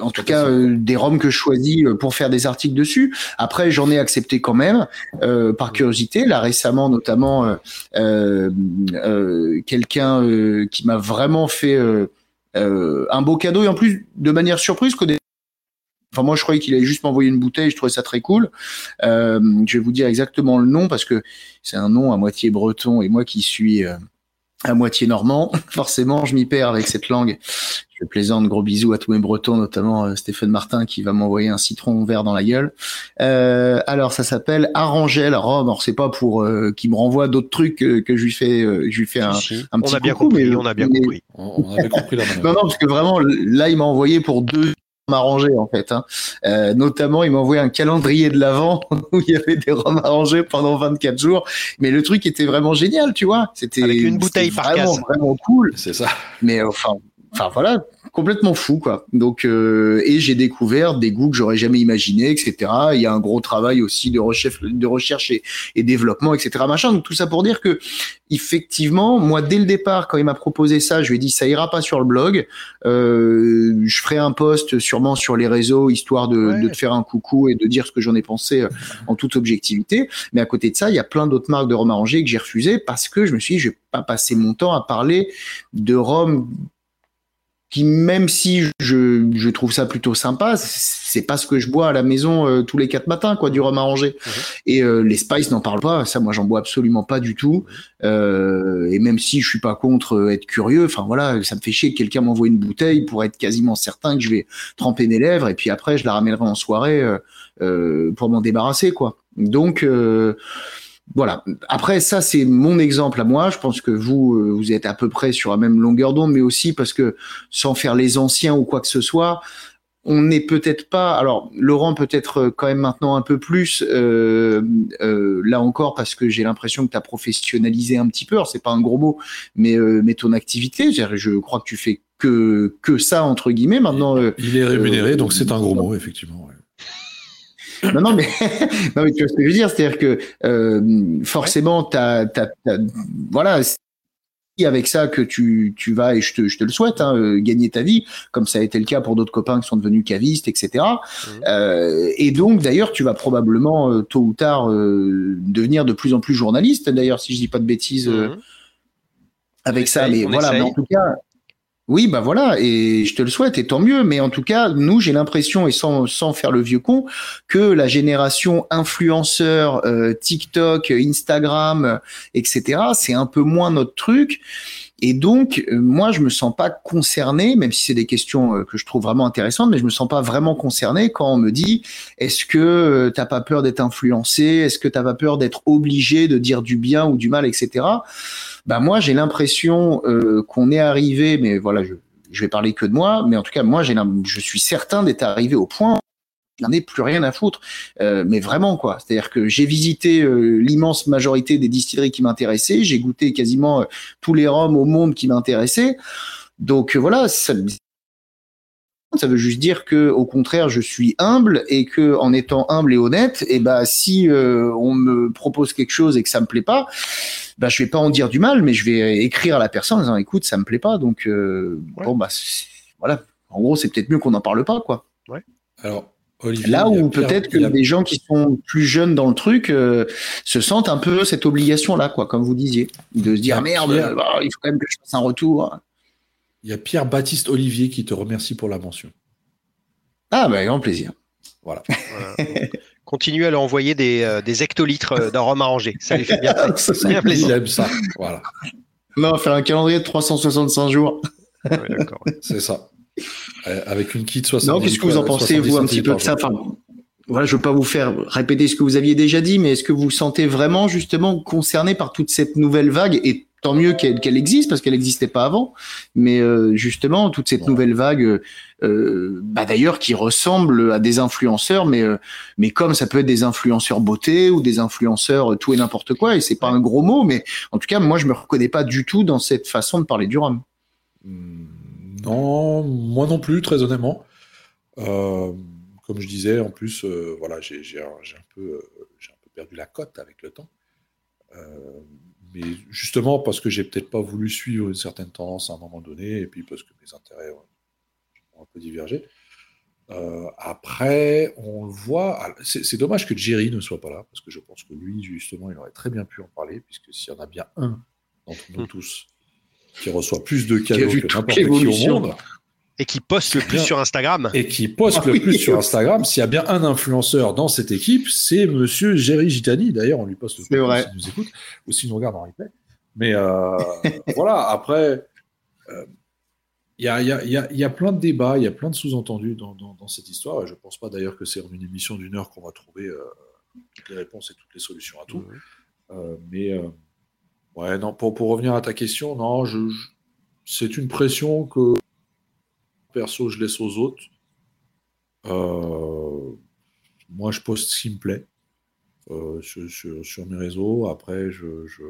en tout cas euh, des roms que je choisis euh, pour faire des articles dessus. Après, j'en ai accepté quand même euh, par curiosité. Là récemment, notamment quelqu'un qui m'a vraiment fait un beau cadeau et en plus de manière surprise que Enfin, moi, je croyais qu'il allait juste m'envoyer une bouteille. Je trouvais ça très cool. je vais vous dire exactement le nom parce que c'est un nom à moitié breton et moi qui suis à moitié normand. Forcément, je m'y perds avec cette langue. Je plaisante, gros bisous à tous mes Bretons, notamment euh, Stéphane Martin qui va m'envoyer un citron vert dans la gueule. Euh, alors, ça s'appelle Arangel Rome. Alors, c'est pas pour euh, qu'il me renvoie d'autres trucs que, je lui fais, je lui fais un, un petit on a bien compris, on a bien compris. On, avait compris non, non, parce que vraiment, là, il m'a envoyé pour deux arrangés en fait. Hein. Euh, notamment, il m'a envoyé un calendrier de l'avant où il y avait des rhums arrangés pendant 24 jours. Mais le truc était vraiment génial, tu vois. C'était avec une bouteille par vraiment, vraiment cool. C'est ça. Mais enfin, enfin voilà, complètement fou quoi. Donc euh, et j'ai découvert des goûts que j'aurais jamais imaginé, etc. Il y a un gros travail aussi de recherche, de recherche et, développement, etc. Machin. Donc tout ça pour dire que effectivement, moi dès le départ, quand il m'a proposé ça, je lui ai dit ça ira pas sur le blog. Euh, je ferai un post sûrement sur les réseaux histoire de, de te faire un coucou et de dire ce que j'en ai pensé euh, en toute objectivité. Mais à côté de ça, il y a plein d'autres marques de rhum arrangé que j'ai refusé parce que je me suis dit je vais pas passer mon temps à parler de rhum qui même si je, je, trouve ça plutôt sympa, c'est pas ce que je bois à la maison euh, tous les quatre matins, quoi, du rhum arrangé. Mhm. Et euh, les spices n'en parlent pas, ça moi j'en bois absolument pas du tout. Euh, et même si je suis pas contre euh, être curieux, enfin voilà, ça me fait chier que quelqu'un m'envoie une bouteille pour être quasiment certain que je vais tremper mes lèvres et puis après je la ramènerai en soirée pour m'en débarrasser, quoi. Donc voilà. Après, ça, c'est mon exemple à moi. Je pense que vous, euh, vous êtes à peu près sur la même longueur d'onde, mais aussi parce que sans faire les anciens ou quoi que ce soit, on n'est peut-être pas. Alors, Laurent, peut-être euh, quand même maintenant un peu plus. Euh, là encore, parce que j'ai l'impression que tu as professionnalisé un petit peu. Alors, c'est pas un gros mot, mais, mais ton activité. Je crois que tu fais que que ça entre guillemets maintenant. Il est rémunéré, donc c'est un gros mot, effectivement non, non, mais, non, mais tu vois ce que je veux dire, c'est-à-dire que euh, forcément, t'as, t'as, voilà, avec ça que tu, tu vas, et je te, je te le souhaite, hein, euh, gagner ta vie, comme ça a été le cas pour d'autres copains qui sont devenus cavistes, etc. Mmh. Euh, et donc, d'ailleurs, tu vas probablement, tôt ou tard, devenir de plus en plus journaliste, d'ailleurs, si je dis pas de bêtises mmh. avec ça. mais voilà, mais en tout cas, oui, bah voilà, et je te le souhaite, et tant mieux. Mais en tout cas, nous, j'ai l'impression, et sans, sans faire le vieux con, que la génération influenceur, euh, TikTok, Instagram, etc., c'est un peu moins notre truc. Et donc, euh, moi, je me sens pas concerné, même si c'est des questions euh, que je trouve vraiment intéressantes, mais je me sens pas vraiment concerné quand on me dit est-ce que t'as pas peur d'être influencé, est-ce que t'as pas peur d'être obligé de dire du bien ou du mal, etc bah moi j'ai l'impression euh, qu'on est arrivé, mais voilà, je, je vais parler que de moi, mais en tout cas moi j'ai, je suis certain d'être arrivé au point n'en est plus rien à foutre, euh, mais vraiment quoi. C'est-à-dire que j'ai visité euh, l'immense majorité des distilleries qui m'intéressaient, j'ai goûté quasiment euh, tous les rhums au monde qui m'intéressaient. Donc voilà, ça, ça veut juste dire que, au contraire, je suis humble et que, en étant humble et honnête, et eh ben, si euh, on me propose quelque chose et que ça me plaît pas, ben, je vais pas en dire du mal, mais je vais écrire à la personne en disant, écoute, ça me plaît pas, donc euh, bon bah voilà. En gros, c'est peut-être mieux qu'on n'en parle pas, quoi. Ouais. Alors. Olivier, Là où peut-être que des gens qui sont plus jeunes dans le truc euh, se sentent un peu cette obligation-là, quoi, comme vous disiez, de se dire merde, bah, il faut quand même que je fasse un retour. Il y a Pierre-Baptiste Olivier qui te remercie pour la mention. Ah, bah, grand plaisir. Voilà. Continue à leur envoyer des, euh, des hectolitres euh, d'arômes arrangés. Ça lui fait bien, bien plaisir. J'aime ça. Voilà. Non, on va faire un calendrier de 365 jours. Ouais, D'accord. C'est ça. Euh, avec une kit 60 Non, qu'est-ce que vous en pensez, vous, un petit peu de ça enfin, voilà, je ne veux pas vous faire répéter ce que vous aviez déjà dit, mais est-ce que vous vous sentez vraiment justement concerné par toute cette nouvelle vague et tant mieux qu'elle existe parce qu'elle n'existait pas avant. Mais euh, justement, toute cette nouvelle vague, euh, bah d'ailleurs, qui ressemble à des influenceurs, mais euh, mais comme ça peut être des influenceurs beauté ou des influenceurs tout et n'importe quoi, et c'est pas un gros mot, mais en tout cas, moi, je me reconnais pas du tout dans cette façon de parler du rhum. Hmm, non, moi non plus, très honnêtement. comme je disais, en plus, voilà, j'ai un, un, peu, j'ai un peu perdu la cote avec le temps mais justement parce que j'ai peut-être pas voulu suivre une certaine tendance à un moment donné, et puis parce que mes intérêts ont un peu divergé. Euh, après, on le voit. C'est dommage que Jerry ne soit pas là, parce que je pense que lui, justement, il aurait très bien pu en parler, puisque s'il y en a bien un d'entre nous hmm. tous qui reçoit plus de cadeaux que n'importe qui au monde, et qui poste le plus sur Instagram. Et qui poste ah le plus sur Instagram. S'il y a bien un influenceur dans cette équipe, c'est monsieur Jerry Gitani. D'ailleurs, on lui poste le plus s'il nous écoute ou s'il nous regarde en replay. Mais euh, voilà, après, euh, il y, a, y, a, y, a, plein de débats, il y a plein de sous-entendus dans, dans, cette histoire. Et je ne pense pas d'ailleurs que c'est en une émission d'une heure qu'on va trouver euh, toutes les réponses et toutes les solutions à tout. mais ouais, non, pour, pour revenir à ta question, non, je c'est une pression que perso, je laisse aux autres. Euh, moi, je poste ce qui me plaît euh, sur, mes réseaux. Après, je, je,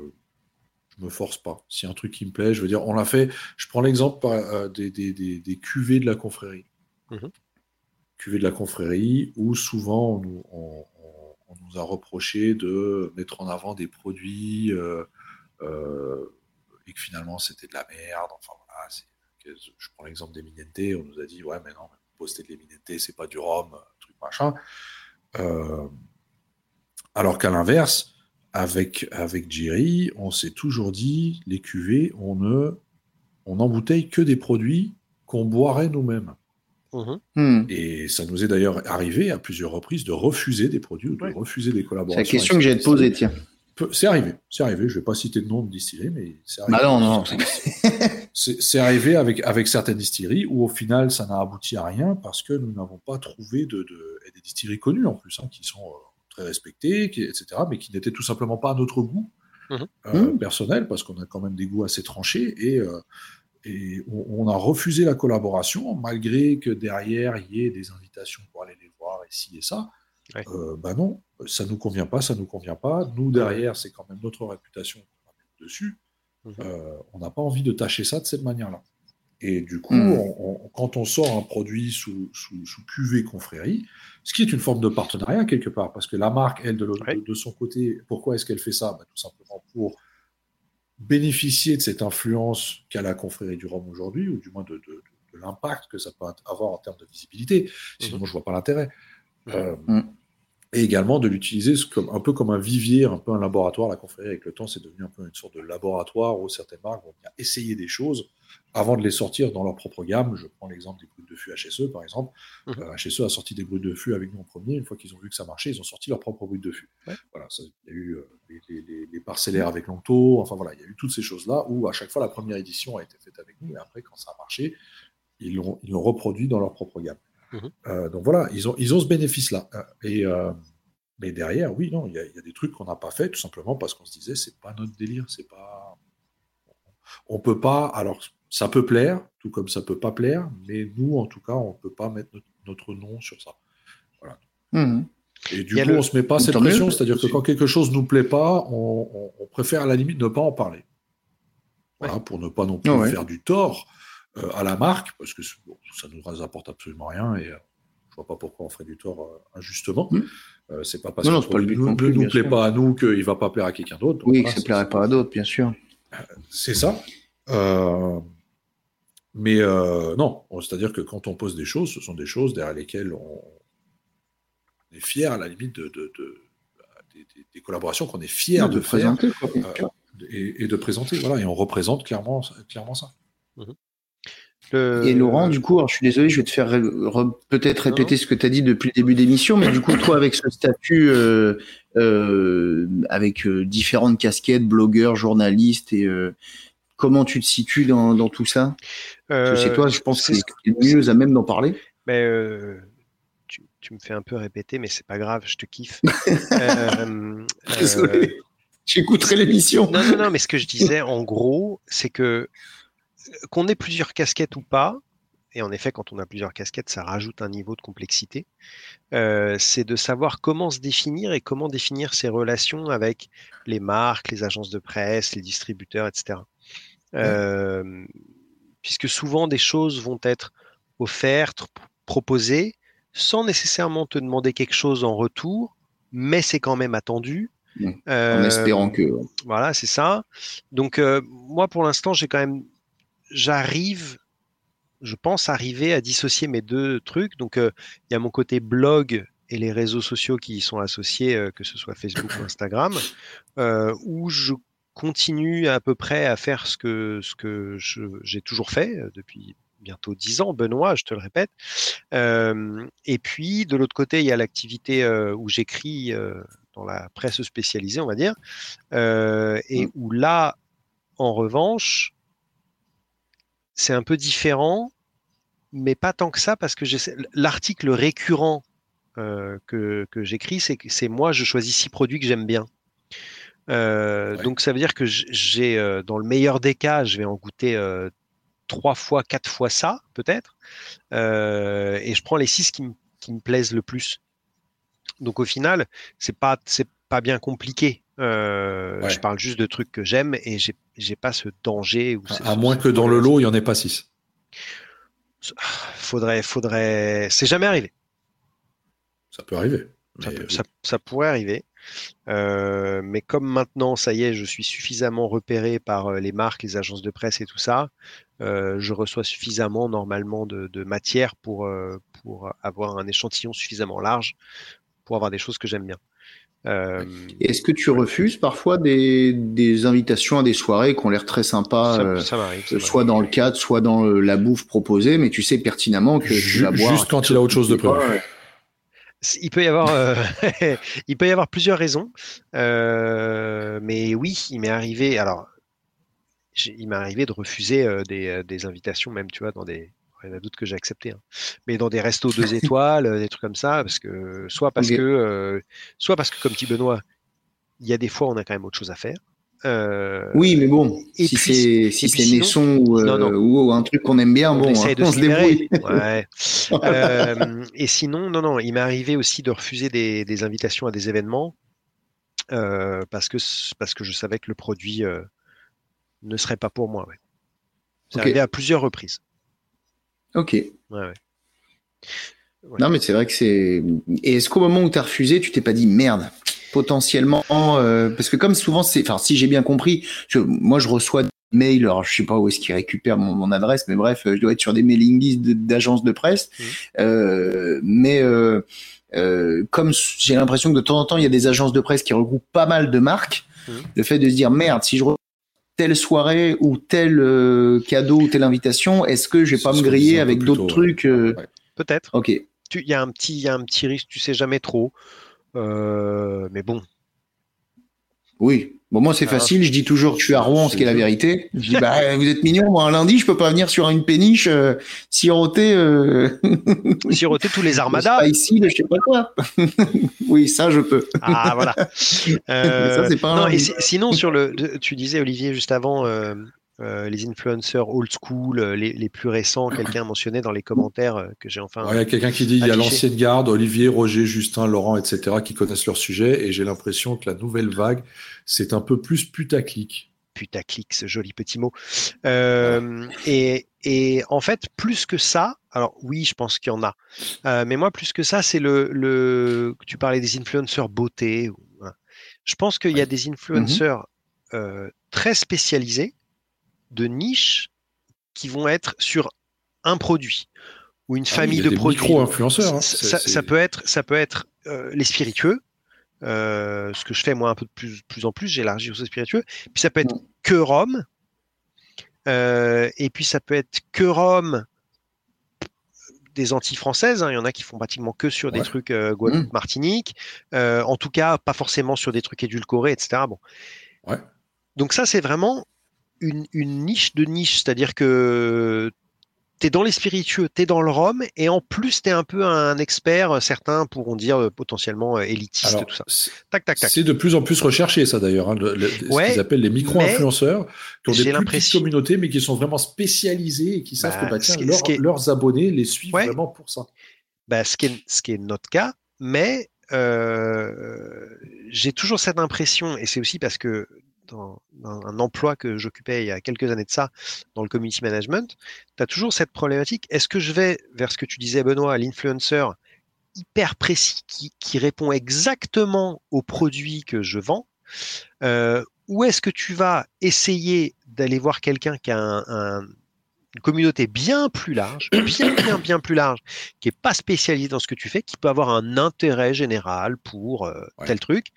me force pas. Si un truc qui me plaît, je veux dire, on l'a fait. Je prends l'exemple euh, des, des, des, cuvées de la confrérie. Mmh cuvées de la confrérie, où souvent on, nous a reproché de mettre en avant des produits et que finalement c'était de la merde. Enfin voilà, c'est je prends l'exemple des Minente, on nous a dit ouais mais non, poster de l'Eminente, c'est pas du rhum, truc machin. Euh, alors qu'à l'inverse, avec, avec Jerry, on s'est toujours dit les cuvées, on ne on embouteille que des produits qu'on boirait nous-mêmes. Mhm. Hmm. Et ça nous est d'ailleurs arrivé à plusieurs reprises de refuser des produits ou de refuser des collaborations. C'est la question que j'ai à te poser, tiens. C'est arrivé, c'est arrivé. Je ne vais pas citer de nom de distillerie, mais c'est arrivé. Bah non, non. C'est arrivé avec, avec certaines distilleries où au final ça n'a abouti à rien parce que nous n'avons pas trouvé de, de des distilleries connues en plus, hein, qui sont euh, très respectées, etc., mais qui n'étaient tout simplement pas à notre goût mmh. Euh, mmh. personnel parce qu'on a quand même des goûts assez tranchés et, euh, et on, a refusé la collaboration malgré que derrière il y ait des invitations pour aller les voir ici et ça. Bah non, ça nous convient pas, ça nous convient pas. Nous derrière, c'est quand même notre réputation qu'on va mettre dessus. Mhm. Euh, on n'a pas envie de tâcher ça de cette manière-là. Et du coup, mhm. quand on sort un produit sous, sous, sous, cuvée confrérie, ce qui est une forme de partenariat quelque part, parce que la marque, elle, de, de, son côté, pourquoi est-ce qu'elle fait ça? Bah, Tout simplement pour bénéficier de cette influence qu'a la confrérie du Rhum aujourd'hui, ou du moins de, l'impact que ça peut avoir en termes de visibilité. Sinon, mhm. je vois pas l'intérêt. Euh, et également de l'utiliser comme, un peu comme un vivier, un peu un laboratoire. La confrérie, avec le temps, c'est devenu un peu une sorte de laboratoire où certaines marques vont essayer des choses avant de les sortir dans leur propre gamme. Je prends l'exemple des brutes de fût HSE, par exemple. Mhm. Euh, HSE a sorti des brutes de fût avec nous en premier. Une fois qu'ils ont vu que ça marchait, ils ont sorti leur propre brute de fût. Voilà, il y a eu euh, les, parcellaires avec Lanto. Enfin voilà, il y a eu toutes ces choses-là où à chaque fois la première édition a été faite avec nous et après, quand ça a marché, ils l'ont, reproduit dans leur propre gamme. Mhm. Euh, donc voilà, ils ont, ils ont ce bénéfice-là. Et, mais derrière, oui, non, il y, a, des trucs qu'on n'a pas fait tout simplement parce qu'on se disait c'est pas notre délire, c'est pas. On peut pas. Alors, ça peut plaire, tout comme ça peut pas plaire, mais nous, en tout cas, on peut pas mettre notre, nom sur ça. Voilà. Mmh. Et du coup, on se met pas cette pression, c'est-à-dire que quand quelque chose nous plaît pas, on, préfère à la limite ne pas en parler. Voilà, pour ne pas non plus faire du tort euh, à la marque, parce que ça nous apporte absolument rien et je euh, je vois pas pourquoi on ferait du tort euh, injustement. Mmh. c'est pas parce que ça ne nous, plaît pas à nous qu'il va pas plaire à quelqu'un d'autre. Oui, ça ne plairait pas à d'autres, bien sûr. C'est ça. Mais euh, non, c'est-à-dire que quand on pose des choses, ce sont des choses derrière lesquelles on est fier, à la limite, de, des, collaborations qu'on est fier de, faire euh, et, de présenter. Voilà, et on représente clairement, clairement ça. Et Laurent, du coup, je suis désolé, je vais te faire peut-être répéter ce que tu as dit depuis le début d'émission, mais du coup, toi, avec ce statut, euh, avec différentes casquettes, blogueur, journaliste et, comment tu te situes dans, tout ça? C'est toi, je pense, que c'est le mieux à même d'en parler. Mais euh, tu, me fais un peu répéter, mais c'est pas grave, je te kiffe. euh, euh J'écouterai l'émission. Non, non, non, mais ce que je disais, en gros, c'est que qu'on ait plusieurs casquettes ou pas, et en effet, quand on a plusieurs casquettes, ça rajoute un niveau de complexité. Euh, c'est de savoir comment se définir et comment définir ses relations avec les marques, les agences de presse, les distributeurs, etc. Euh, puisque souvent des choses vont être offertes, proposées, sans nécessairement te demander quelque chose en retour, mais c'est quand même attendu. en euh, espérant que. Voilà, c'est ça. Donc euh, moi, pour l'instant, j'ai quand même, j'arrive, je pense arriver à dissocier mes deux trucs. Donc il y a mon côté blog et les réseaux sociaux qui y sont associés, que ce soit Facebook ou Instagram, où je continue à peu près à faire ce que, ce que j'ai toujours fait euh, depuis bientôt dix ans, Benoît, je te le répète. Euh, et puis, de l'autre côté, il y a l'activité euh, où j'écris dans la presse spécialisée, on va dire, et mmh. où là, en revanche, c'est un peu différent, mais pas tant que ça, parce que l'article récurrent que, que j'écris, c'est que c'est moi, je choisis six produits que j'aime bien. Euh, donc ça veut dire que j'ai, euh, dans le meilleur des cas, je vais en goûter euh, trois fois, quatre fois ça, peut-être, et je prends les six qui, me plaisent le plus. Donc au final, c'est pas c'est pas bien compliqué. Je parle juste de trucs que j'aime et j'ai pas ce danger. à, moins que dans le lot, il y en ait pas six. Faudrait, faudrait. C'est jamais arrivé. Ça peut arriver. ça, pourrait arriver. Euh, mais comme maintenant, ça y est, je suis suffisamment repéré par euh, les marques, les agences de presse et tout ça, euh, je reçois suffisamment normalement de, matière pour, pour avoir un échantillon suffisamment large pour avoir des choses que j'aime bien. Est-ce que tu refuses parfois des, invitations à des soirées qui ont l'air très sympas, soit dans le cadre, soit dans la bouffe proposée, mais tu sais pertinemment que tu vas boire. Juste quand il a autre chose de prévu il peut y avoir, euh, il peut y avoir plusieurs raisons, euh, mais oui, il m'est arrivé. Alors, il m'est arrivé de refuser euh, des, des, invitations, même tu vois, dans des. Il y en a d'autres que j'ai accepté, hein, mais dans des restos deux étoiles, des trucs comme ça, parce que soit parce que, soit parce que comme dit Benoît, il y a des fois on a quand même autre chose à faire. Euh, oui, mais bon, si c'est si c'est Nesson ou, euh, ou, un truc qu'on aime bien, on bon, on, se débrouille. Ouais. euh, et sinon, non, non, il m'est arrivé aussi de refuser des, des invitations à des événements euh, parce que parce que je savais que le produit euh, ne serait pas pour moi. Ouais. C'est arrivé à plusieurs reprises. Ok. Ouais, ouais. Non, mais c'est vrai que c'est. Et est-ce qu'au moment où tu as refusé, tu t'es pas dit merde potentiellement euh, parce que comme souvent c'est enfin si j'ai bien compris je, moi je reçois des mails alors je sais pas où est-ce qu'ils récupèrent mon, mon, adresse mais bref je dois être sur des mailing lists d'agences de, presse mmh. euh, mais euh, euh, comme j'ai l'impression que de temps en temps il y a des agences de presse qui regroupent pas mal de marques mmh. le fait de se dire merde si je telle soirée ou tel euh, cadeau ou telle invitation est-ce que je vais pas me griller avec d'autres trucs euh? ouais. peut-être ok il y a un petit il y a un petit risque tu sais jamais trop euh, mais bon. Oui. Bon, moi, c'est facile. Je dis toujours que je suis à Rouen, ce qui est la vérité. Je dis, bah, vous êtes mignon. Moi, un lundi, je peux pas venir sur une péniche euh, siroter. Euh... siroter tous les armadas. Pas ici, je sais pas quoi. oui, ça, je peux. ah, voilà. Euh... ça, pas non, et sinon, sur le, tu disais, Olivier, juste avant, euh, les influenceurs old school, euh, les, les plus récents, quelqu'un mentionnait dans les commentaires euh, que j'ai enfin. Il y a quelqu'un qui dit il y a l'ancienne garde, Olivier, Roger, Justin, Laurent, etc., qui connaissent leur sujet, et j'ai l'impression que la nouvelle vague, c'est un peu plus putaclic. Putaclic, ce joli petit mot. Euh, et, et, en fait, plus que ça, alors oui, je pense qu'il y en a, euh, mais moi, plus que ça, c'est le, le. Tu parlais des influenceurs beauté. Hein. Je pense qu'il y a des influenceurs mm -hmm. très spécialisés de niches qui vont être sur un produit ou une famille ah oui, de produits. Micro-influenceurs. Hein. Ça, ça, peut être, ça peut être euh, les spiritueux, euh, ce que je fais moi un peu de plus, plus en plus, j'élargis aux spiritueux. Puis ça peut être que rhum. Euh, et puis ça peut être que rhum des Antilles françaises. Hein. Il y en a qui font pratiquement que sur ouais. des trucs euh, Guadeloupe, mmh. Martinique. Euh, en tout cas, pas forcément sur des trucs édulcorés, etc. Bon. Ouais. Donc ça, c'est vraiment une, une, niche de niche, c'est-à-dire que tu es dans les spiritueux, tu es dans le rhum, et en plus, tu es un peu un expert, certains pourront dire euh, potentiellement élitiste, Alors, tout ça. Tac, tac, tac. C'est de plus en plus recherché, ça d'ailleurs, hein, le, le, ouais, ce qu'ils appellent les micro-influenceurs, qui ont des plus petites communautés, mais qui sont vraiment spécialisés et qui savent bah, que bah, tiens, leur, est... leurs abonnés les suivent ouais. vraiment pour ça. Bah, ce, qui est, ce qui est notre cas, mais euh, j'ai toujours cette impression, et c'est aussi parce que dans, dans, un emploi que j'occupais il y a quelques années de ça, dans le community management, tu as toujours cette problématique. Est-ce que je vais vers ce que tu disais, Benoît, l'influencer hyper précis qui, qui, répond exactement au produit que je vends euh, Ou est-ce que tu vas essayer d'aller voir quelqu'un qui a un, un, une communauté bien plus large, bien, bien, bien plus large, qui est pas spécialisée dans ce que tu fais, qui peut avoir un intérêt général pour euh, ouais. tel truc,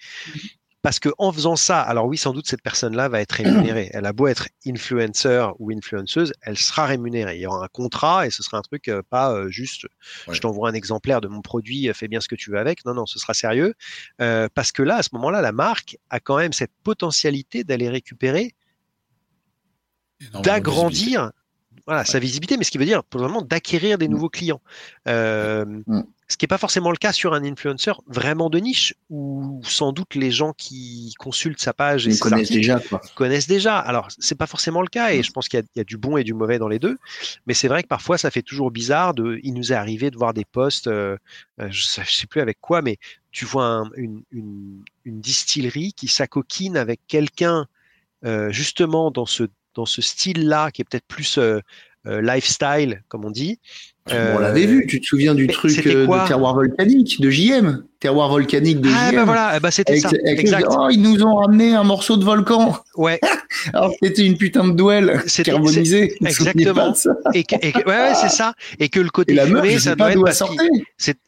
parce que en faisant ça, alors oui, sans doute cette personne-là va être rémunérée. Elle a beau être influencer ou influenceuse, elle sera rémunérée. Il y aura un contrat et ce sera un truc euh, pas euh, juste. Ouais. Je t'envoie un exemplaire de mon produit, fais bien ce que tu veux avec. Non, non, ce sera sérieux euh, parce que là, à ce moment-là, la marque a quand même cette potentialité d'aller récupérer, d'agrandir voilà, ouais. sa visibilité, mais ce qui veut dire probablement d'acquérir des mmh. nouveaux clients. Euh, mmh. Ce qui n'est pas forcément le cas sur un influencer vraiment de niche, où sans doute les gens qui consultent sa page et Ils connaissent déjà, quoi. connaissent déjà. Alors, c'est pas forcément le cas, et je pense qu'il y, y, a du bon et du mauvais dans les deux. Mais c'est vrai que parfois, ça fait toujours bizarre. De, il nous est arrivé de voir des posts, euh, je, sais, je sais plus avec quoi, mais tu vois un, une, une, une, distillerie qui s'acoquine avec quelqu'un euh, justement dans ce dans ce style-là, qui est peut-être plus euh, euh, lifestyle, comme on dit. On l'avait vu, tu te souviens du truc euh, de terroir volcanique, de JM, terroir volcanique de ah, JM. Ben voilà, bah c'était ça. exact. oh, ils nous ont ramené un morceau de volcan. Ouais. Alors c'était une putain de duel carbonisé. Exactement. Et, que, et que, ouais, ouais c'est ça. Et que le côté et la fumé, meuf, ça doit être parce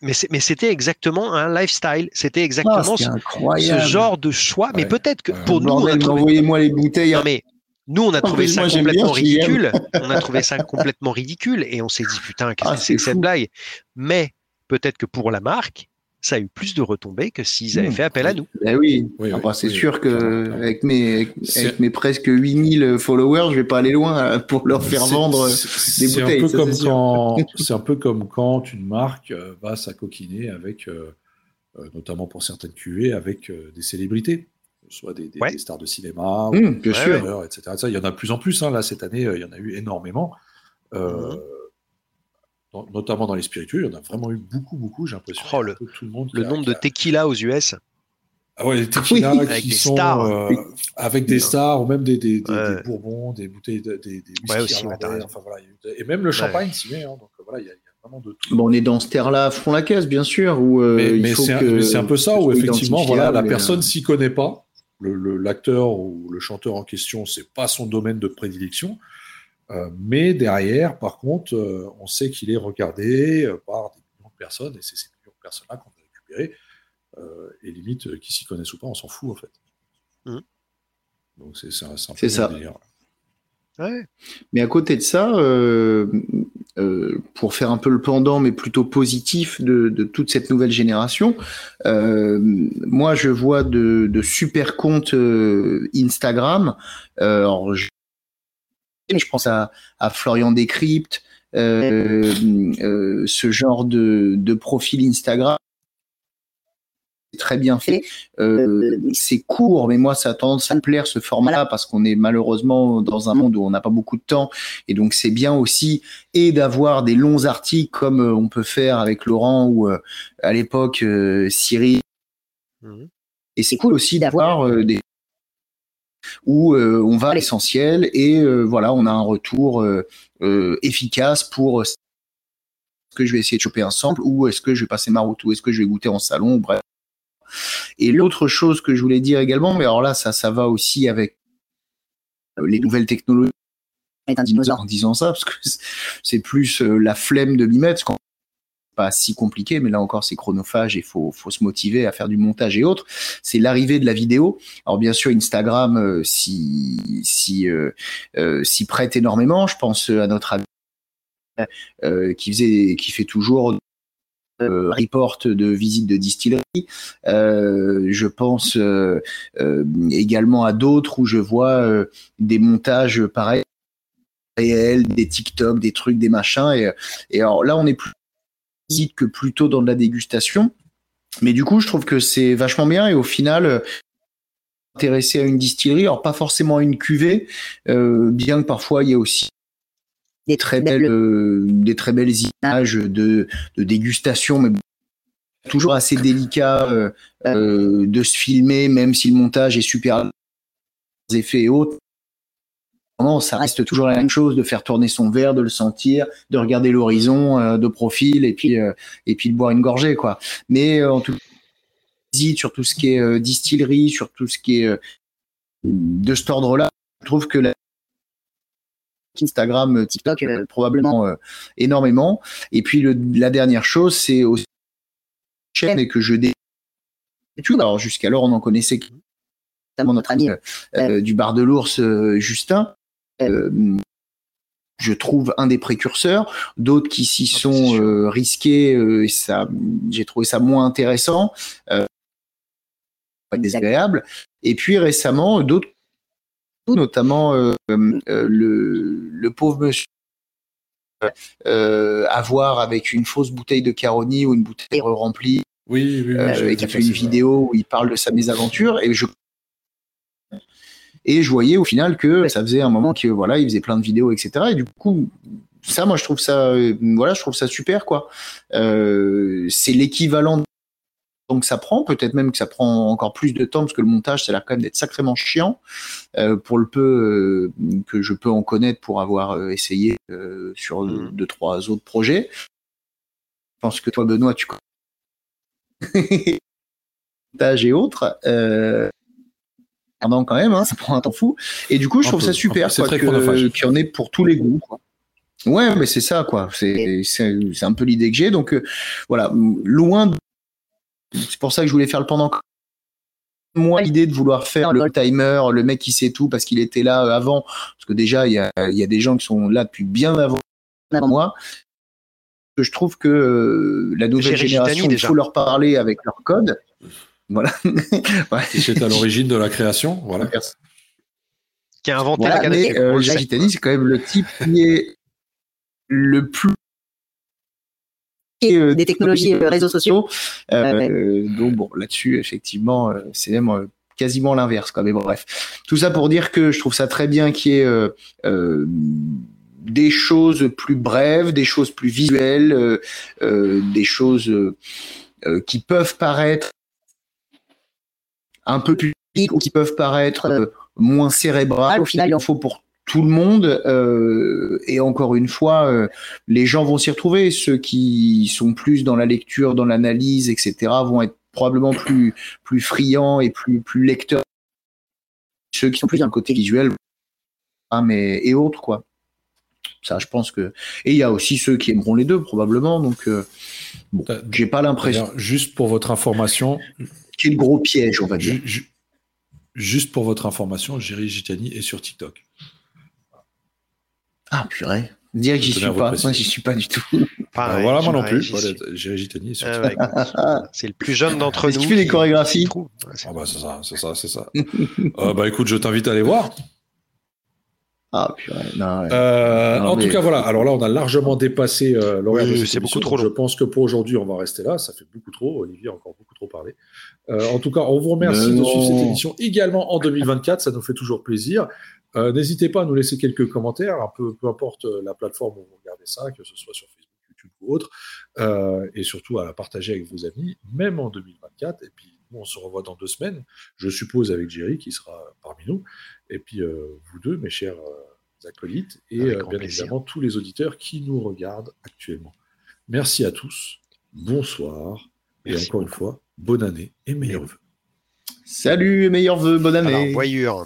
mais, mais c'était exactement un lifestyle. C'était exactement oh, ce, ce, genre de choix. Ouais. Mais peut-être que pour nous, trouvé... envoyez-moi les bouteilles. Non, mais nous, on a trouvé ça complètement ridicule. on a trouvé ça complètement ridicule et on s'est dit putain, qu'est-ce ah, que c'est que cette blague? Mais peut-être que pour la marque, ça a eu plus de retombées que s'ils avaient mmh. fait appel à nous. Ben oui, oui, oui c'est oui, sûr que avec mes avec mes presque 8000 followers, je vais pas aller loin euh, pour leur faire vendre des bouteilles. C'est un peu comme quand une marque euh, va s'acoquiner avec euh, notamment pour certaines cuvées avec des célébrités soit des, des, ouais. des, stars de cinéma, mmh, bien sûr. etc. Il y en a de plus en plus. Hein. Là, cette année, il y en a eu énormément. Euh, mmh. dans, notamment dans les spiritueux, il y en a vraiment eu beaucoup, beaucoup. J'ai l'impression oh, le, tout le, monde le nombre a, de tequila aux US. Ah ouais, les tequila oui, qui sont stars. Euh, avec des stars ou même des, des, ouais. des, bourbons, des bouteilles, des, des ouais, aussi, enfin, voilà, et même le champagne s'y met. Hein, donc voilà, il y a, vraiment de tout. Bon, on est dans ce terre-là, font la caisse, bien sûr. Où, mais, c'est un, peu ça, où effectivement, voilà, la personne s'y connaît pas. L'acteur ou le chanteur en question, c'est pas son domaine de prédilection. mais derrière, par contre, on sait qu'il est regardé par des millions de personnes, et c'est ces millions de personnes-là qu'on va récupérer. et limite, qui s'y connaissent ou pas, on s'en fout en fait. Mmh. Donc c'est un, peu ça. Mais à côté de ça, euh, euh, pour faire un peu le pendant, mais plutôt positif de, toute cette nouvelle génération, euh, moi je vois de, super comptes Instagram. alors je, pense à, Florian Décrypte, ce genre de, de profil Instagram très bien fait. Euh, c'est court, mais moi, ça a tendance à me plaire ce format-là parce qu'on est malheureusement dans un monde où on n'a pas beaucoup de temps. Et donc, c'est bien aussi et d'avoir des longs articles comme euh, on peut faire avec Laurent ou euh, à l'époque Siri. Mhm. Et c'est cool aussi d'avoir des où on va à l'essentiel et voilà, on a un retour efficace pour ce que je vais essayer de choper ensemble ou est-ce que je vais passer ma route ou est-ce que je vais goûter en salon, bref. Et l'autre chose que je voulais dire également, mais alors là, ça, ça va aussi avec les nouvelles technologies. Un dinosaure en disant ça, parce que c'est plus euh, la flemme de m'y mettre, pas si compliqué, mais là encore c'est chronophage et faut faut se motiver à faire du montage et autres. C'est l'arrivée de la vidéo. Alors bien sûr Instagram euh, si si euh, s'y prête énormément. Je pense à notre ami qui faisait qui fait toujours euh, report de visite de distillerie. Euh, je pense euh, également à d'autres où je vois des montages pareils réels, des TikTok, des trucs, des machins. Et, et alors là, on est plus visite que plutôt dans de la dégustation. Mais du coup, je trouve que c'est vachement bien et au final, intéressé à une distillerie, alors pas forcément à une cuvée, bien que parfois il y a aussi des très belles, euh, des très belles images de, de dégustation, mais toujours assez délicat euh, euh, de se filmer, même si le montage est super effets et autres. Non, ça reste toujours la même chose de faire tourner son verre, de le sentir, de regarder l'horizon de profil et puis et puis de boire une gorgée quoi. Mais en tout cas, sur tout ce qui est distillerie, sur tout ce qui est de cet ordre-là, je trouve que la Instagram, euh, TikTok, euh, probablement euh, énormément. Et puis la dernière chose, c'est aussi chaîne et que je dé... Alors jusqu'alors, on en connaissait notamment notre ami du bar de l'ours, Justin. je trouve un des précurseurs, d'autres qui s'y ah, sont risqués, ça, j'ai trouvé ça moins intéressant, désagréable. Et puis récemment, d'autres notamment euh, euh, le, le, pauvre monsieur euh, à voir avec une fausse bouteille de Caroni ou une bouteille remplie. Oui, oui, et qui a fait une vidéo où il parle de sa mésaventure et je et je voyais au final que ça faisait un moment que voilà il faisait plein de vidéos etc et du coup ça moi je trouve ça voilà je trouve ça super quoi c'est l'équivalent donc ça prend, peut-être même que ça prend encore plus de temps parce que le montage, ça a l'air quand même d'être sacrément chiant euh, pour le peu euh, que je peux en connaître pour avoir euh, essayé sur mmh. deux trois autres projets. Je pense que toi, Benoît, tu connais montage et autres. Euh, quand même, hein, ça prend un temps fou. Et du coup, je trouve ça super qu'il y en ait pour tous les goûts. Quoi. Ouais, mais c'est ça, quoi. C'est un peu l'idée que j'ai. Donc voilà, loin de c'est pour ça que je voulais faire le pendant. Moi, l'idée de vouloir faire le timer, le mec qui sait tout parce qu'il était là euh, avant, parce que déjà, il y a, y a, des gens qui sont là depuis bien avant, moi. Je trouve que euh, la nouvelle génération, il faut leur parler avec leur code. Voilà. ouais. C'est à l'origine de la création. Voilà. Qui a inventé la mais, euh, c'est quand même le type qui est le plus euh, des technologies euh, réseaux sociaux. Euh, donc bon, là-dessus, effectivement, c'est même quasiment l'inverse. Mais bref, tout ça pour dire que je trouve ça très bien qu'il y ait des choses plus brèves, des choses plus visuelles, des choses qui peuvent paraître un peu plus ou qui peuvent paraître moins cérébrales. Au final, il en faut pour tout le monde. Euh, et encore une fois, euh, les gens vont s'y retrouver. Ceux qui sont plus dans la lecture, dans l'analyse, etc., vont être probablement plus plus friands et plus plus lecteurs. Ceux qui sont plus d'un côté visuel, ah, mais et autres quoi. Ça, je pense que. Et il y a aussi ceux qui aimeront les deux probablement. Donc, euh, bon, j'ai pas l'impression. Juste pour votre information. Quel gros piège, on va dire. Juste pour votre information, Jerry Gitani est sur TikTok. Ah, purée. Dire que j'y suis pas. Moi, j'y suis pas du tout. Ah, voilà, moi non plus. Est sur ah, c'est le plus jeune d'entre nous. Est-ce qu'il fait des chorégraphies ah, bah, C'est ça, c'est ça, c'est ça. euh, bah écoute, je t'invite à aller voir. Ah, purée. Non, euh, en tout cas, voilà. Alors là, on a largement dépassé euh, l'horaire oui, C'est beaucoup trop Je pense que pour aujourd'hui, on va rester là. Ça fait beaucoup trop. Olivier a encore beaucoup trop parlé. Euh, en tout cas, on vous remercie de suivre cette émission également en 2024. Ça nous fait toujours plaisir. Euh, n'hésitez pas à nous laisser quelques commentaires, un peu, peu importe euh, la plateforme où vous regardez ça, que ce soit sur Facebook, YouTube ou autre, euh, et surtout à la partager avec vos amis, même en 2024. Et puis, nous, on se revoit dans deux semaines, je suppose, avec Jerry qui sera parmi nous, et puis vous deux, mes chers acolytes, et bien évidemment tous les auditeurs qui nous regardent actuellement. Merci à tous, bonsoir, et encore une fois, bonne année et meilleurs vœux. Salut et meilleurs vœux, bonne année. Alors, voyure.